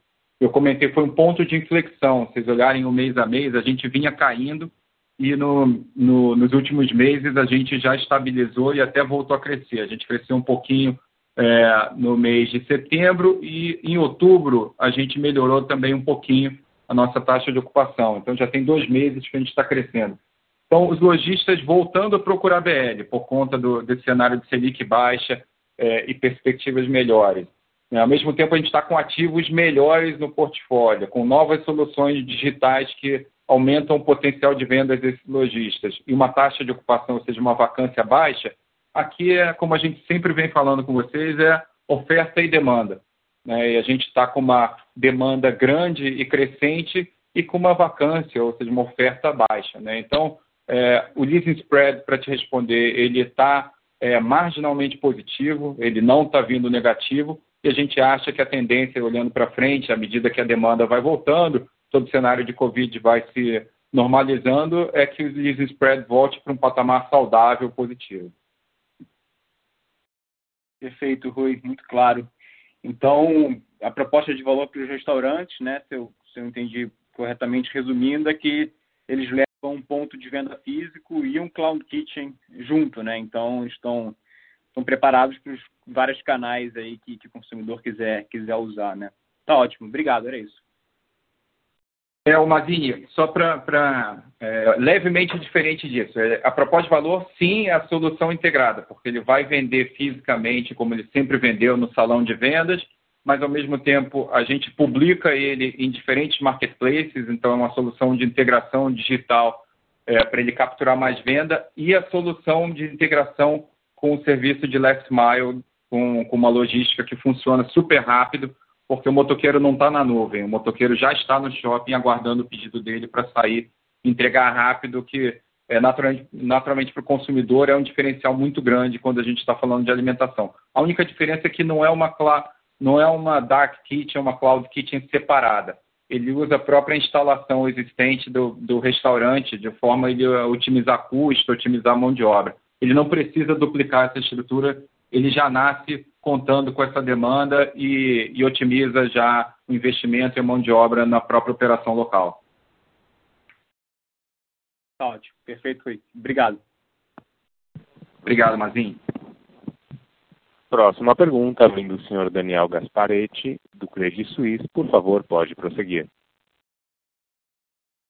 Eu comentei, foi um ponto de inflexão. Vocês olharem o mês a mês, a gente vinha caindo e no, no, nos últimos meses a gente já estabilizou e até voltou a crescer. A gente cresceu um pouquinho é, no mês de setembro e em outubro a gente melhorou também um pouquinho a nossa taxa de ocupação. Então já tem dois meses que a gente está crescendo. Então os lojistas voltando a procurar BL por conta do, desse cenário de Selic baixa é, e perspectivas melhores. É, ao mesmo tempo a gente está com ativos melhores no portfólio, com novas soluções digitais que aumentam o potencial de vendas desses lojistas e uma taxa de ocupação, ou seja, uma vacância baixa, Aqui é, como a gente sempre vem falando com vocês, é oferta e demanda. Né? E a gente está com uma demanda grande e crescente e com uma vacância, ou seja, uma oferta baixa. Né? Então, é, o leasing spread, para te responder, ele está é, marginalmente positivo, ele não está vindo negativo, e a gente acha que a tendência, olhando para frente, à medida que a demanda vai voltando, todo o cenário de Covid vai se normalizando, é que o leasing spread volte para um patamar saudável, positivo. Perfeito, Rui, muito claro. Então, a proposta de valor para os restaurantes, né, se eu, se eu entendi corretamente resumindo, é que eles levam um ponto de venda físico e um cloud kitchen junto, né? Então estão estão preparados para os vários canais aí que, que o consumidor quiser quiser usar, né? Tá ótimo, obrigado, era isso. É, o Mazini, só para é, levemente diferente disso. É, a proposta de valor, sim, é a solução integrada, porque ele vai vender fisicamente, como ele sempre vendeu no salão de vendas, mas ao mesmo tempo a gente publica ele em diferentes marketplaces, então é uma solução de integração digital é, para ele capturar mais venda, e a solução de integração com o serviço de last mile, com, com uma logística que funciona super rápido porque o motoqueiro não está na nuvem, o motoqueiro já está no shopping aguardando o pedido dele para sair, entregar rápido, que é, naturalmente, naturalmente para o consumidor é um diferencial muito grande quando a gente está falando de alimentação. A única diferença é que não é uma, não é uma dark kitchen, é uma cloud kitchen separada. Ele usa a própria instalação existente do, do restaurante de forma a ele otimizar custo, otimizar mão de obra. Ele não precisa duplicar essa estrutura, ele já nasce contando com essa demanda e, e otimiza já o investimento e a mão de obra na própria operação local. Tá ótimo, perfeito, Rui. Obrigado. Obrigado, Mazinho. Próxima pergunta vem do senhor Daniel Gasparetti, do Credit Suisse. Por favor, pode prosseguir.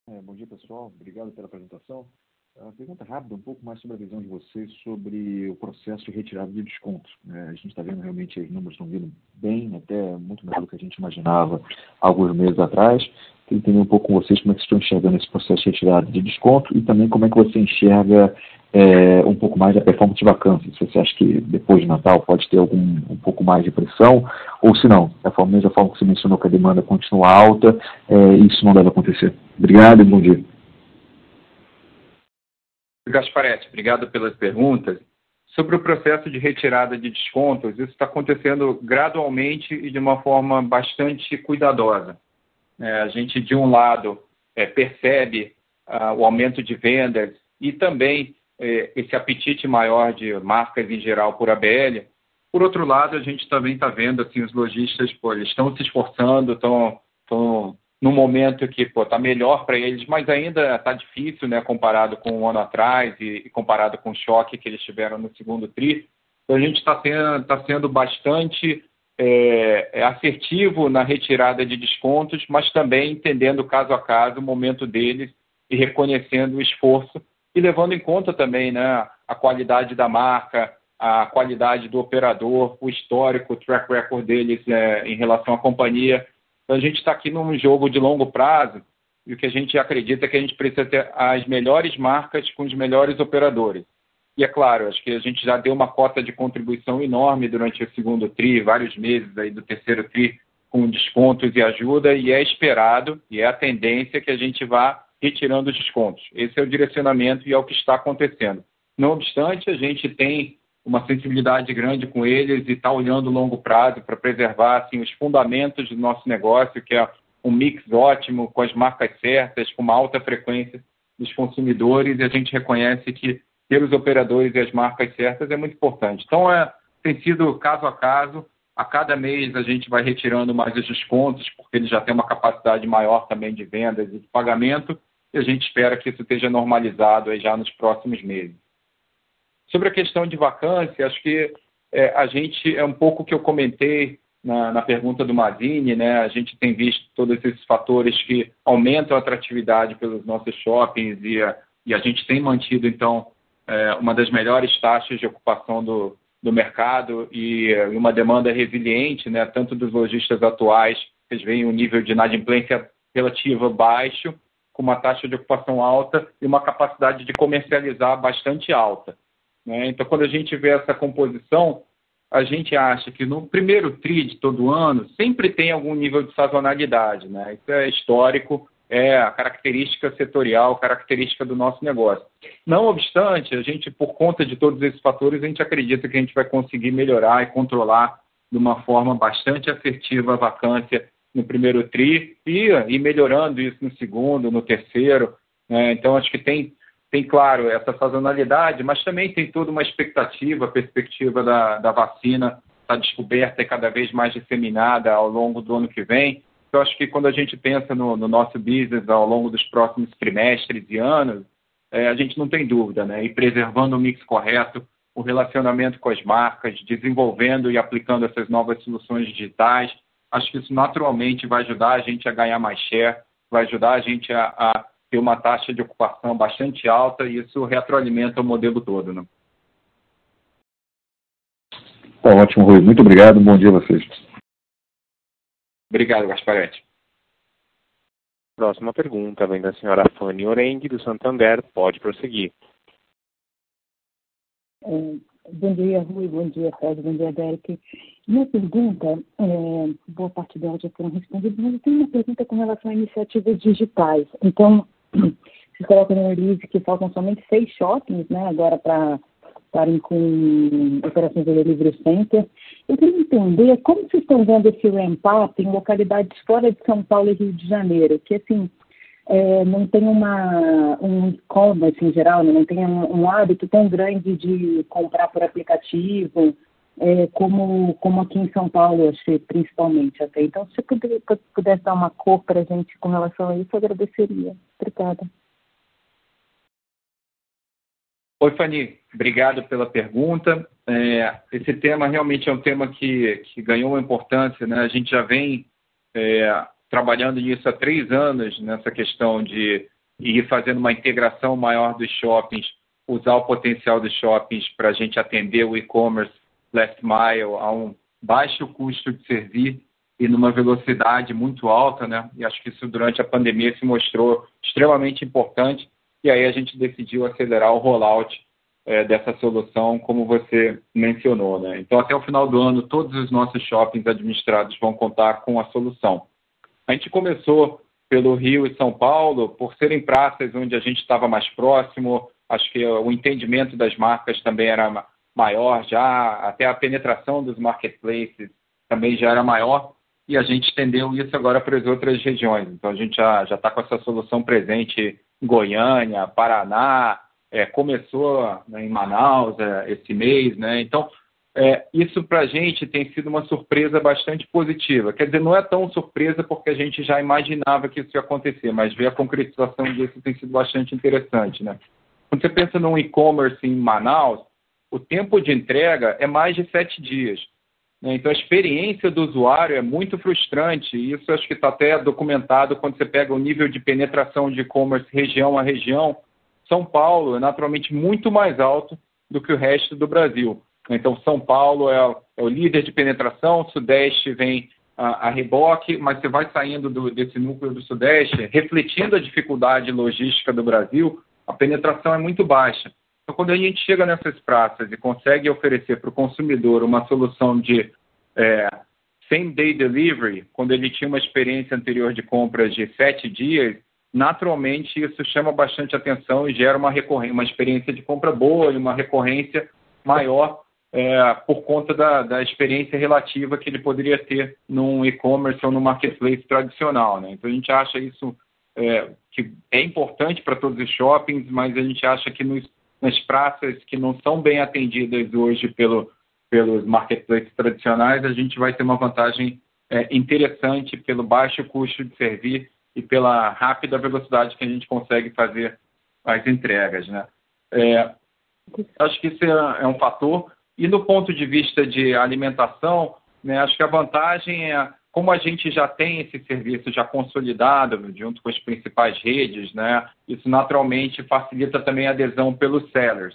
É, bom dia, pessoal. Obrigado pela apresentação. Uma pergunta rápida, um pouco mais sobre a visão de vocês sobre o processo de retirada de descontos. Né? A gente está vendo realmente os números estão vindo bem, até muito melhor do que a gente imaginava alguns meses atrás. Queria entender um pouco com vocês como é que estão enxergando esse processo de retirada de desconto e também como é que você enxerga é, um pouco mais a performance de vacância. Se você acha que depois de Natal pode ter algum um pouco mais de pressão, ou se não, da forma, mesma forma que você mencionou que a demanda continua alta, é, isso não deve acontecer. Obrigado e bom dia. Gasparetti, obrigado pelas perguntas. Sobre o processo de retirada de descontos, isso está acontecendo gradualmente e de uma forma bastante cuidadosa. É, a gente, de um lado, é, percebe ah, o aumento de vendas e também é, esse apetite maior de marcas em geral por ABL. Por outro lado, a gente também está vendo assim, os lojistas estão se esforçando, estão num momento que está melhor para eles, mas ainda está difícil, né, comparado com um ano atrás e, e, comparado com o choque que eles tiveram no segundo tri. Então a gente está sendo, tá sendo bastante é, é, assertivo na retirada de descontos, mas também entendendo caso a caso o momento deles e reconhecendo o esforço e levando em conta também né, a qualidade da marca, a qualidade do operador, o histórico, o track record deles é, em relação à companhia então, a gente está aqui num jogo de longo prazo e o que a gente acredita é que a gente precisa ter as melhores marcas com os melhores operadores. E é claro, acho que a gente já deu uma cota de contribuição enorme durante o segundo TRI, vários meses aí do terceiro TRI, com descontos e ajuda, e é esperado, e é a tendência que a gente vá retirando os descontos. Esse é o direcionamento e é o que está acontecendo. Não obstante, a gente tem uma sensibilidade grande com eles e está olhando longo prazo para preservar assim, os fundamentos do nosso negócio, que é um mix ótimo, com as marcas certas, com uma alta frequência dos consumidores, e a gente reconhece que ter os operadores e as marcas certas é muito importante. Então, é, tem sido caso a caso, a cada mês a gente vai retirando mais os descontos, porque eles já têm uma capacidade maior também de vendas e de pagamento, e a gente espera que isso esteja normalizado aí já nos próximos meses. Sobre a questão de vacância, acho que é, a gente, é um pouco que eu comentei na, na, pergunta do Mazini, né? A gente tem visto todos esses fatores que aumentam a atratividade pelos nossos shoppings e a, e a gente tem mantido, então, é, uma das melhores taxas de ocupação do, do mercado e, uma demanda resiliente, né? Tanto dos lojistas atuais, eles veem um nível de inadimplência relativa baixo, com uma taxa de ocupação alta e uma capacidade de comercializar bastante alta. Né? Então, quando a gente vê essa composição, a gente acha que no primeiro TRI de todo ano sempre tem algum nível de sazonalidade. Né? Isso é histórico, é a característica setorial, característica do nosso negócio. Não obstante, a gente, por conta de todos esses fatores, a gente acredita que a gente vai conseguir melhorar e controlar de uma forma bastante assertiva a vacância no primeiro TRI e, e melhorando isso no segundo, no terceiro. Né? Então, acho que tem tem, claro, essa sazonalidade, mas também tem toda uma expectativa, perspectiva da, da vacina estar tá descoberta e cada vez mais disseminada ao longo do ano que vem. Eu acho que quando a gente pensa no, no nosso business ao longo dos próximos trimestres e anos, é, a gente não tem dúvida, né? E preservando o mix correto, o relacionamento com as marcas, desenvolvendo e aplicando essas novas soluções digitais, acho que isso naturalmente vai ajudar a gente a ganhar mais share, vai ajudar a gente a, a ter uma taxa de ocupação bastante alta e isso retroalimenta o modelo todo, né? Tá ótimo, Rui. Muito obrigado. Bom dia a vocês. Obrigado, Gasparetti. Próxima pergunta vem da senhora Fanny Orengue, do Santander. Pode prosseguir. É, bom dia, Rui. Bom dia, Fred. Bom dia, Derek. Minha pergunta, é, boa parte delas já foram respondidas, mas eu tenho uma pergunta com relação a iniciativas digitais. Então, vocês colocam no release que faltam somente seis shoppings, né, agora para estarem com operações de delivery center. Eu queria entender como vocês estão vendo esse ramp-up em localidades fora de São Paulo e Rio de Janeiro, que assim, é, não tem uma, um e-commerce em geral, né? não tem um, um, hábito tão grande de comprar por aplicativo, é, como, como aqui em São Paulo, achei, principalmente até. Então, se você pudesse dar uma cor para a gente com relação a isso, eu agradeceria. Obrigada. Oi, Fanny. Obrigado pela pergunta. É, esse tema realmente é um tema que, que ganhou uma importância. Né? A gente já vem é, trabalhando nisso há três anos, nessa questão de ir fazendo uma integração maior dos shoppings, usar o potencial dos shoppings para a gente atender o e-commerce last mile a um baixo custo de servir e numa velocidade muito alta, né? E acho que isso durante a pandemia se mostrou extremamente importante e aí a gente decidiu acelerar o rollout é, dessa solução, como você mencionou. Né? Então, até o final do ano, todos os nossos shoppings administrados vão contar com a solução. A gente começou pelo Rio e São Paulo, por serem praças onde a gente estava mais próximo, acho que o entendimento das marcas também era maior já, até a penetração dos marketplaces também já era maior, e a gente estendeu isso agora para as outras regiões. Então, a gente já está com essa solução presente Goiânia, Paraná, é, começou né, em Manaus é, esse mês, né? Então, é, isso para a gente tem sido uma surpresa bastante positiva. Quer dizer, não é tão surpresa porque a gente já imaginava que isso ia acontecer, mas ver a concretização disso tem sido bastante interessante, né? Quando você pensa num e-commerce em Manaus, o tempo de entrega é mais de sete dias. Né? Então, a experiência do usuário é muito frustrante, e isso acho que está até documentado quando você pega o nível de penetração de e-commerce região a região. São Paulo é naturalmente muito mais alto do que o resto do Brasil. Então, São Paulo é, é o líder de penetração, o Sudeste vem a, a reboque, mas você vai saindo do, desse núcleo do Sudeste, refletindo a dificuldade logística do Brasil, a penetração é muito baixa. Então, quando a gente chega nessas praças e consegue oferecer para o consumidor uma solução de é, same day delivery, quando ele tinha uma experiência anterior de compras de sete dias, naturalmente isso chama bastante atenção e gera uma, uma experiência de compra boa e uma recorrência maior é, por conta da, da, experiência relativa que ele poderia ter num e-commerce ou no marketplace tradicional. Né? Então a gente acha isso é, que é importante para todos os shoppings, mas a gente acha que nos nas praças que não são bem atendidas hoje pelo, pelos marketplaces tradicionais, a gente vai ter uma vantagem é, interessante pelo baixo custo de servir e pela rápida velocidade que a gente consegue fazer as entregas. Né? É, acho que isso é, é um fator. E do ponto de vista de alimentação, né, acho que a vantagem é como a gente já tem esse serviço já consolidado junto com as principais redes, né, isso naturalmente facilita também a adesão pelos sellers.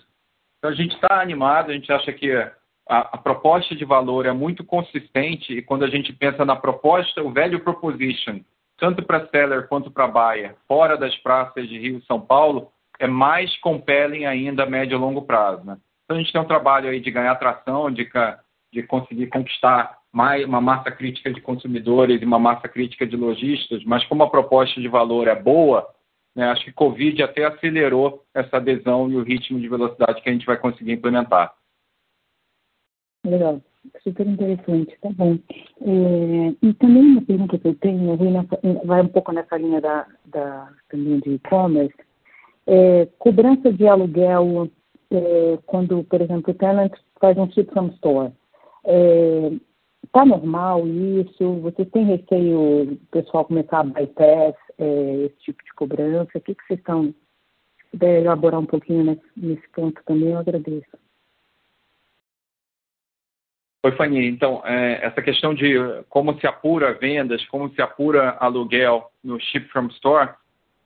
Então a gente está animado, a gente acha que a, a, proposta de valor é muito consistente e quando a gente pensa na proposta, o value proposition, tanto para seller quanto para buyer, fora das praças de Rio e São Paulo, é mais compelling ainda a médio e longo prazo. Né? Então a gente tem um trabalho aí de ganhar atração, de, de conseguir conquistar mais, uma massa crítica de consumidores e uma massa crítica de lojistas, mas como a proposta de valor é boa, né, acho que Covid até acelerou essa adesão e o ritmo de velocidade que a gente vai conseguir implementar. Legal, super interessante, tá bom. É, e também uma pergunta que eu tenho, vai um pouco nessa linha da, da também de e-commerce, é, cobrança de aluguel é, quando, por exemplo, o tenant faz um ship from store. É, Está normal isso? Você tem receio do pessoal começar a bypass é, esse tipo de cobrança? O que, que vocês estão. Se puder elaborar um pouquinho nesse, nesse ponto também, eu agradeço. Oi, Fanny. Então, é, essa questão de como se apura vendas, como se apura aluguel no Ship from Store,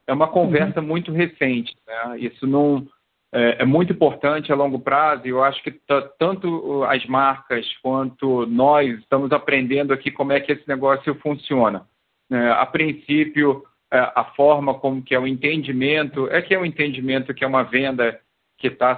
é uma conversa uhum. muito recente. Né? Isso não é, é, muito importante a longo prazo e eu acho que tanto as marcas quanto nós estamos aprendendo aqui como é que esse negócio funciona. É, a princípio, é, a forma como que é o entendimento, é que é o entendimento que é uma venda que está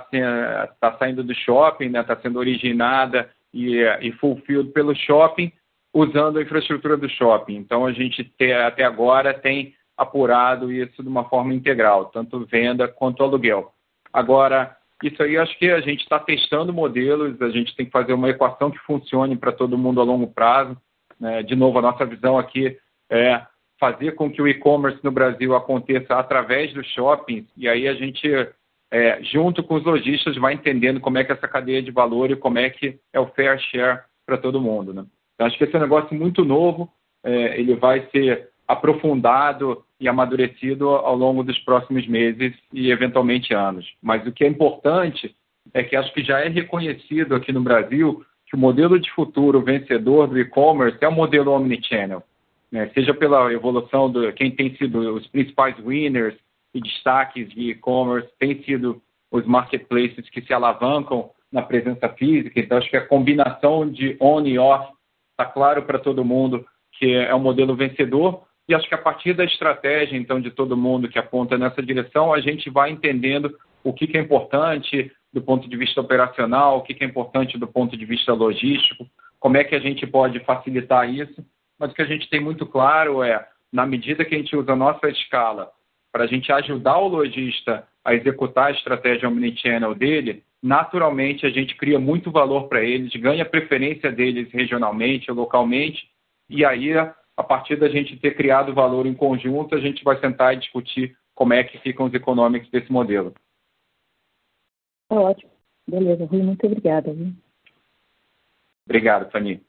tá saindo do shopping, está né? Tá sendo originada e, e fulfilled pelo shopping, usando a infraestrutura do shopping. Então, a gente te, até agora tem apurado isso de uma forma integral, tanto venda quanto aluguel. Agora, isso aí acho que a gente está testando modelos, a gente tem que fazer uma equação que funcione para todo mundo a longo prazo. Né? De novo, a nossa visão aqui é fazer com que o e-commerce no Brasil aconteça através dos shoppings, e aí a gente, é, junto com os lojistas, vai entendendo como é que é essa cadeia de valor e como é que é o fair share para todo mundo. Né? Então, acho que esse é um negócio muito novo, é, ele vai ser aprofundado e amadurecido ao longo dos próximos meses e eventualmente anos. Mas o que é importante é que acho que já é reconhecido aqui no Brasil que o modelo de futuro vencedor do e-commerce é o modelo omnichannel, né? seja pela evolução de quem tem sido os principais winners e destaques de e-commerce, tem sido os marketplaces que se alavancam na presença física. Então, acho que a combinação de on e off está claro para todo mundo que é o modelo vencedor e acho que a partir da estratégia, então, de todo mundo que aponta nessa direção, a gente vai entendendo o que, que é importante do ponto de vista operacional, o que, que é importante do ponto de vista logístico, como é que a gente pode facilitar isso. Mas o que a gente tem muito claro é, na medida que a gente usa a nossa escala para a gente ajudar o lojista a executar a estratégia omnichannel dele, naturalmente a gente cria muito valor para eles, ganha preferência deles regionalmente, localmente, e aí a partir da gente ter criado valor em conjunto, a gente vai sentar e discutir como é que ficam os econômicos desse modelo. Ótimo. Beleza, Rui, muito obrigada. Viu? Obrigado, Fanny.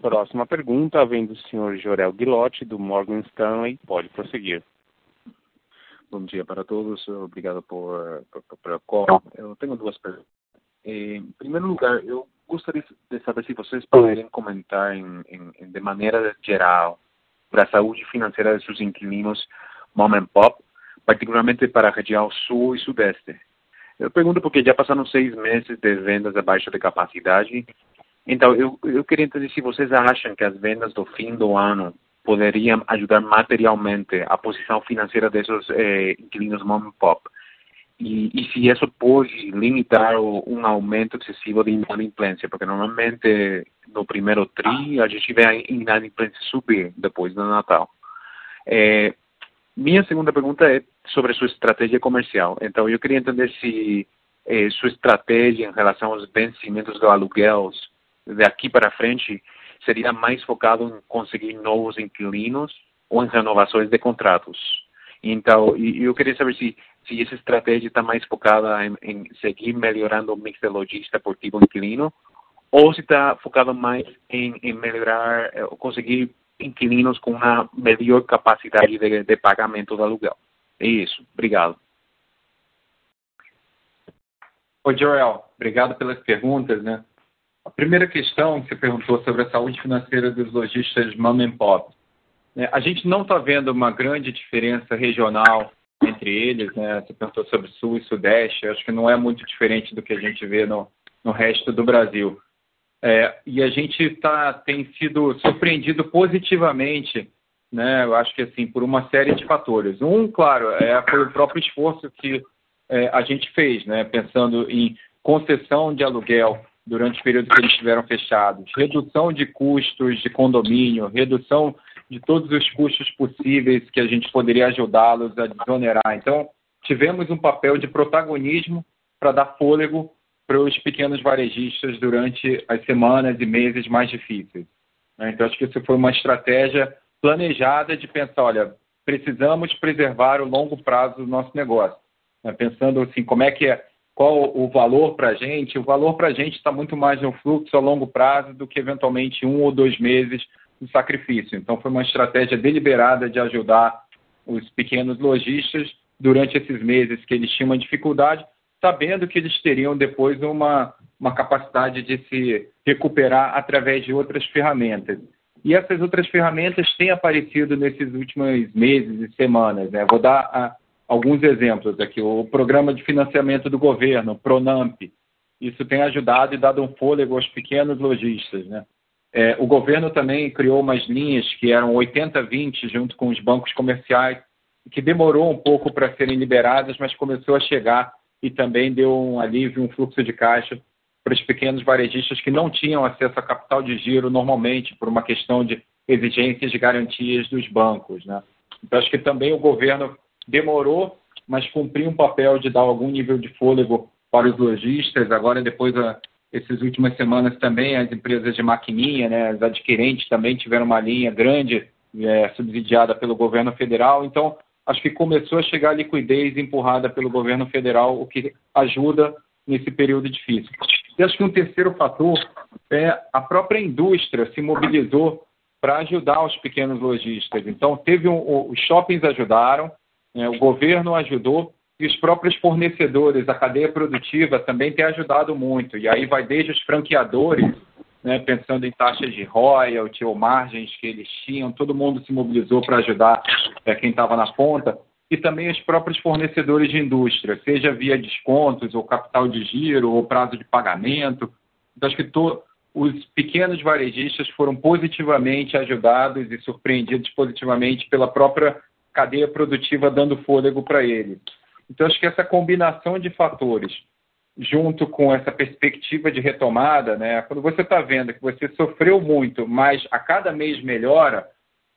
Próxima pergunta vem do senhor Jorel Guilotti, do Morgan Stanley. Pode prosseguir. Bom dia para todos. Obrigado por, por, por, call. Eu tenho duas perguntas. Em primeiro lugar, eu gostaria de saber se vocês poderiam comentar em, em, de maneira geral para a saúde financeira de seus inquilinos mom and pop, particularmente para a região sul e sudeste. Eu pergunto porque já passaram seis meses de vendas abaixo de capacidade. Então, eu, eu queria entender se vocês acham que as vendas do fim do ano poderiam ajudar materialmente a posição financeira desses eh, inquilinos mom and pop e, se isso pode limitar o, um aumento excessivo de inadimplência, porque normalmente no primeiro tri a gente vê a inadimplência subir depois do Natal. Minha segunda pergunta é sobre sua estratégia comercial. Então, eu queria entender se é, sua estratégia em relação aos vencimentos do aluguel daqui para frente seria mais focado em conseguir novos inquilinos ou em renovações de contratos. Então, eu queria saber se, se essa estratégia está mais focada em, em, seguir melhorando o mix de logística por tipo inquilino, ou se está focado mais em, em melhorar, eh, conseguir inquilinos com uma melhor capacidade de, de pagamento do aluguel. É isso. Obrigado. Oi, Joel. Obrigado pelas perguntas, né? A primeira questão que você perguntou sobre a saúde financeira dos lojistas mom and pop. É, a gente não está vendo uma grande diferença regional entre eles, né? Você perguntou sobre Sul e Sudeste, acho que não é muito diferente do que a gente vê no, no resto do Brasil. É, e a gente tá, tem sido surpreendido positivamente, né? Eu acho que assim, por uma série de fatores. Um, claro, é, foi o próprio esforço que é, a gente fez, né? Pensando em concessão de aluguel durante o período que eles estiveram fechados, redução de custos de condomínio, redução de todos os custos possíveis que a gente poderia ajudá-los a desonerar. Então, tivemos um papel de protagonismo para dar fôlego para os pequenos varejistas durante as semanas e meses mais difíceis. Né? Então, acho que isso foi uma estratégia planejada de pensar, olha, precisamos preservar o longo prazo do nosso negócio. Né? Pensando assim, como é que qual o valor para a gente, o valor para a gente está muito mais no fluxo a longo prazo do que eventualmente um ou dois meses de sacrifício. Então, foi uma estratégia deliberada de ajudar os pequenos lojistas durante esses meses que eles tinham uma dificuldade, sabendo que eles teriam depois uma, uma capacidade de se recuperar através de outras ferramentas. E essas outras ferramentas têm aparecido nesses últimos meses e semanas. Né? Vou dar a, alguns exemplos aqui. O programa de financiamento do governo, Pronamp, isso tem ajudado e dado um fôlego aos pequenos lojistas. Né? É, o governo também criou umas linhas que eram 80-20 junto com os bancos comerciais, que demorou um pouco para serem liberadas, mas começou a chegar e também deu um alívio, um fluxo de caixa para os pequenos varejistas que não tinham acesso a capital de giro normalmente, por uma questão de exigências de garantias dos bancos. Né? Então, acho que também o governo demorou, mas cumpriu um papel de dar algum nível de fôlego para os lojistas. Agora, depois, a, essas últimas semanas também, as empresas de maquininha, né, as adquirentes também tiveram uma linha grande é, subsidiada pelo governo federal. Então, acho que começou a chegar a liquidez empurrada pelo governo federal, o que ajuda nesse período difícil. E acho que um terceiro fator é a própria indústria se mobilizou para ajudar os pequenos lojistas. Então, teve um, os shoppings ajudaram, né? O governo ajudou e os próprios fornecedores, a cadeia produtiva também tem ajudado muito. E aí vai desde os franqueadores, né, pensando em taxas de royalty ou margens que eles tinham, todo mundo se mobilizou para ajudar é, quem estava na ponta, e também os próprios fornecedores de indústria, seja via descontos ou capital de giro ou prazo de pagamento. Então, acho que to, os pequenos varejistas foram positivamente ajudados e surpreendidos positivamente pela própria cadeia produtiva dando fôlego para ele. Então, acho que essa combinação de fatores, junto com essa perspectiva de retomada, né, quando você está vendo que você sofreu muito, mas a cada mês melhora,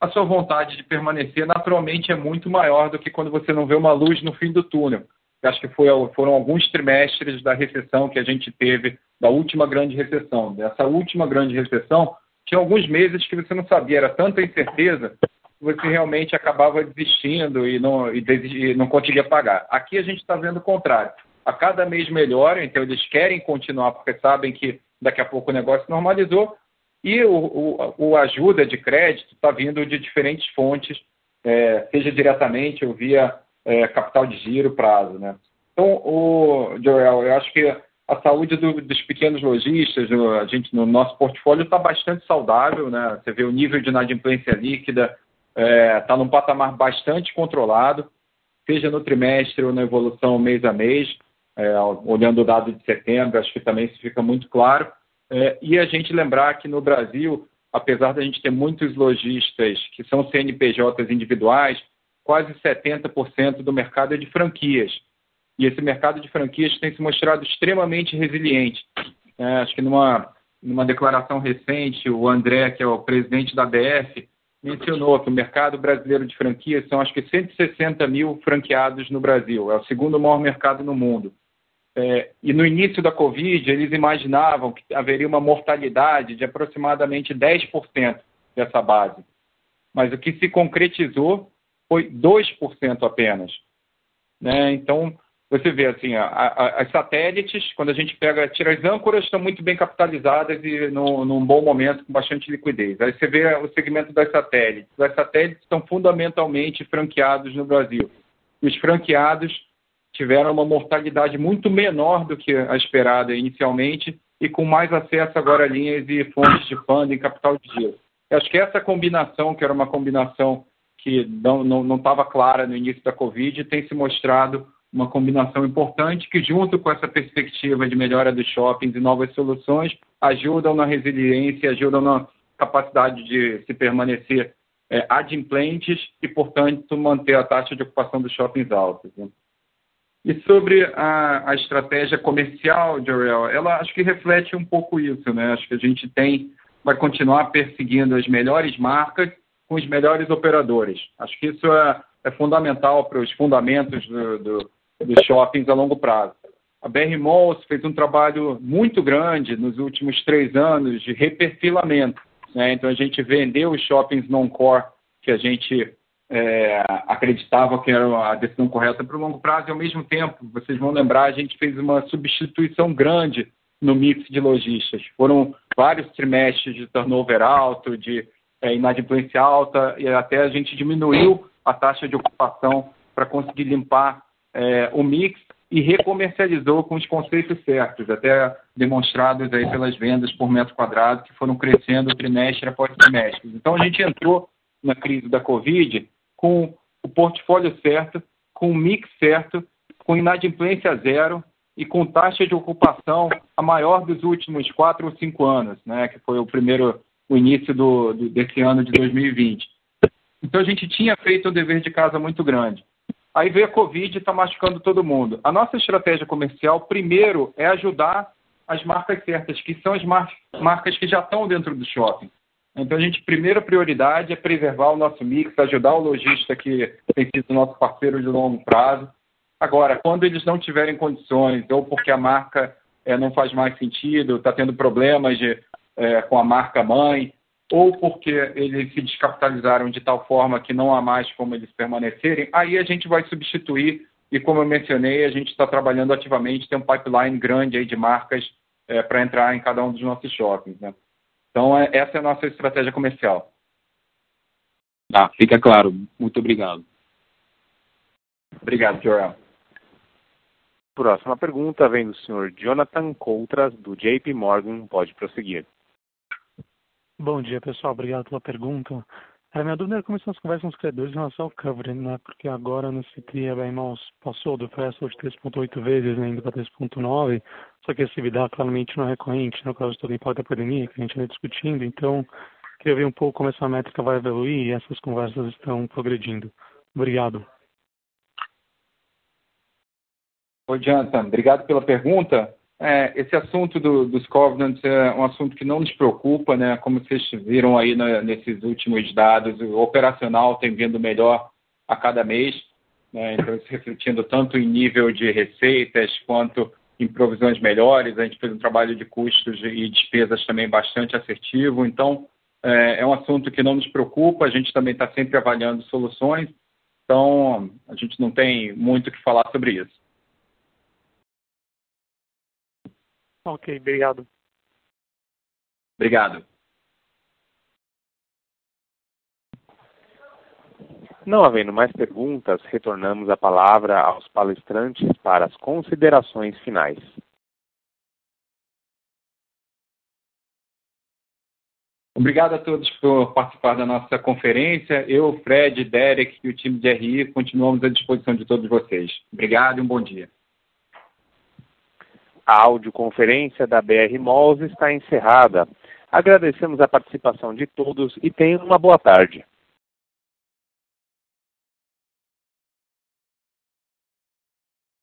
a sua vontade de permanecer naturalmente é muito maior do que quando você não vê uma luz no fim do túnel. Eu acho que foi, foram alguns trimestres da recessão que a gente teve, da última grande recessão. Dessa última grande recessão, tinha alguns meses que você não sabia, era tanta incerteza você realmente acabava desistindo e não, e, e não conseguia pagar. Aqui a gente está vendo o contrário. A cada mês melhora, então eles querem continuar porque sabem que daqui a pouco o negócio normalizou e o, o, o ajuda de crédito está vindo de diferentes fontes, é, seja diretamente ou via é, capital de giro, prazo. Né? Então, o, Joel, eu acho que a saúde do, dos pequenos lojistas, a gente, no nosso portfólio está bastante saudável, né? Você vê o nível de inadimplência líquida, está é, tá num patamar bastante controlado, seja no trimestre ou na evolução mês a mês, é, olhando o dado de setembro, acho que também isso fica muito claro. É, e a gente lembrar que no Brasil, apesar da gente ter muitos lojistas que são CNPJs individuais, quase 70% do mercado é de franquias. E esse mercado de franquias tem se mostrado extremamente resiliente. É, acho que numa, numa declaração recente, o André, que é o presidente da BF, mencionou que o mercado brasileiro de franquias são acho que 160 mil franqueados no Brasil, é o segundo maior mercado no mundo. É, e no início da Covid, eles imaginavam que haveria uma mortalidade de aproximadamente 10% dessa base. Mas o que se concretizou foi 2% apenas. Né? Então, você vê assim, a, a, as satélites, quando a gente pega, tira as âncoras, estão muito bem capitalizadas e no, num bom momento, com bastante liquidez. Aí você vê o segmento das satélites. As satélites estão fundamentalmente franqueados no Brasil. Os franqueados tiveram uma mortalidade muito menor do que a esperada inicialmente e com mais acesso agora a linhas e fontes de funding, capital de giro. Eu acho que essa combinação, que era uma combinação que não estava clara no início da Covid, tem se mostrado uma combinação importante que, junto com essa perspectiva de melhora dos shoppings e novas soluções, ajudam na resiliência, ajudam na capacidade de se permanecer é, adimplentes e, portanto, manter a taxa de ocupação dos shoppings altos. Né? E sobre a, a estratégia comercial, Jorel, ela acho que reflete um pouco isso, né? Acho que a gente tem, vai continuar perseguindo as melhores marcas com os melhores operadores. Acho que isso é, é fundamental para os fundamentos do, do, dos shoppings a longo prazo. A BR Malls fez um trabalho muito grande nos últimos três anos de reperfilamento. Né? Então, a gente vendeu os shoppings non-core que a gente é, acreditava que era a decisão correta para o longo prazo, e ao mesmo tempo, vocês vão lembrar, a gente fez uma substituição grande no mix de lojistas. Foram vários trimestres de turnover alto, de é, inadimplência alta, e até a gente diminuiu a taxa de ocupação para conseguir limpar é, o mix e recomercializou com os conceitos certos, até demonstrados aí pelas vendas por metro quadrado, que foram crescendo trimestre após trimestre. Então, a gente entrou na crise da Covid com o portfólio certo, com o mix certo, com inadimplência zero e com taxa de ocupação a maior dos últimos quatro ou cinco anos, né, que foi o primeiro, o início do, do, desse ano de 2020. Então a gente tinha feito um dever de casa muito grande. Aí veio a Covid e está machucando todo mundo. A nossa estratégia comercial, primeiro, é ajudar as marcas certas, que são as mar marcas que já estão dentro do shopping. Então, a gente, primeira prioridade é preservar o nosso mix, ajudar o lojista que tem sido nosso parceiro de longo prazo. Agora, quando eles não tiverem condições, ou porque a marca é, não faz mais sentido, está tendo problemas de, é, com a marca mãe, ou porque eles se descapitalizaram de tal forma que não há mais como eles permanecerem, aí a gente vai substituir. E como eu mencionei, a gente está trabalhando ativamente, tem um pipeline grande aí de marcas é, para entrar em cada um dos nossos shoppings. Né? Então, é, essa é a nossa estratégia comercial. Ah, fica claro. Muito obrigado. Obrigado, Joel. Próxima pergunta vem do senhor Jonathan Coutras, do JP Morgan. Pode prosseguir. Bom dia, pessoal. Obrigado pela pergunta. A minha dúvida é como estão as conversas com os credores em relação ao coverage, né? Porque agora no CTI a Baimals passou do threshold de 3.8 vezes, né, indo para 3.9, só que esse EBITDA claramente não é recorrente, no caso todo o impacto da pandemia, que a gente vai discutindo. Então, queria ver um pouco como essa métrica vai evoluir e essas conversas estão progredindo. Obrigado. Oi, Jonathan. Obrigado pela pergunta. É, esse assunto do, dos covenants é um assunto que não nos preocupa, né? Como vocês viram aí na, nesses últimos dados, o operacional tem vindo melhor a cada mês, né? então isso refletindo tanto em nível de receitas quanto em provisões melhores. A gente fez um trabalho de custos e despesas também bastante assertivo. Então é, é um assunto que não nos preocupa. A gente também está sempre avaliando soluções. Então a gente não tem muito o que falar sobre isso. Ok, obrigado. Obrigado. Não havendo mais perguntas, retornamos a palavra aos palestrantes para as considerações finais. Obrigado a todos por participar da nossa conferência. Eu, Fred, Derek e o time de RI continuamos à disposição de todos vocês. Obrigado e um bom dia. A audioconferência da BR Malls está encerrada. Agradecemos a participação de todos e tenham uma boa tarde.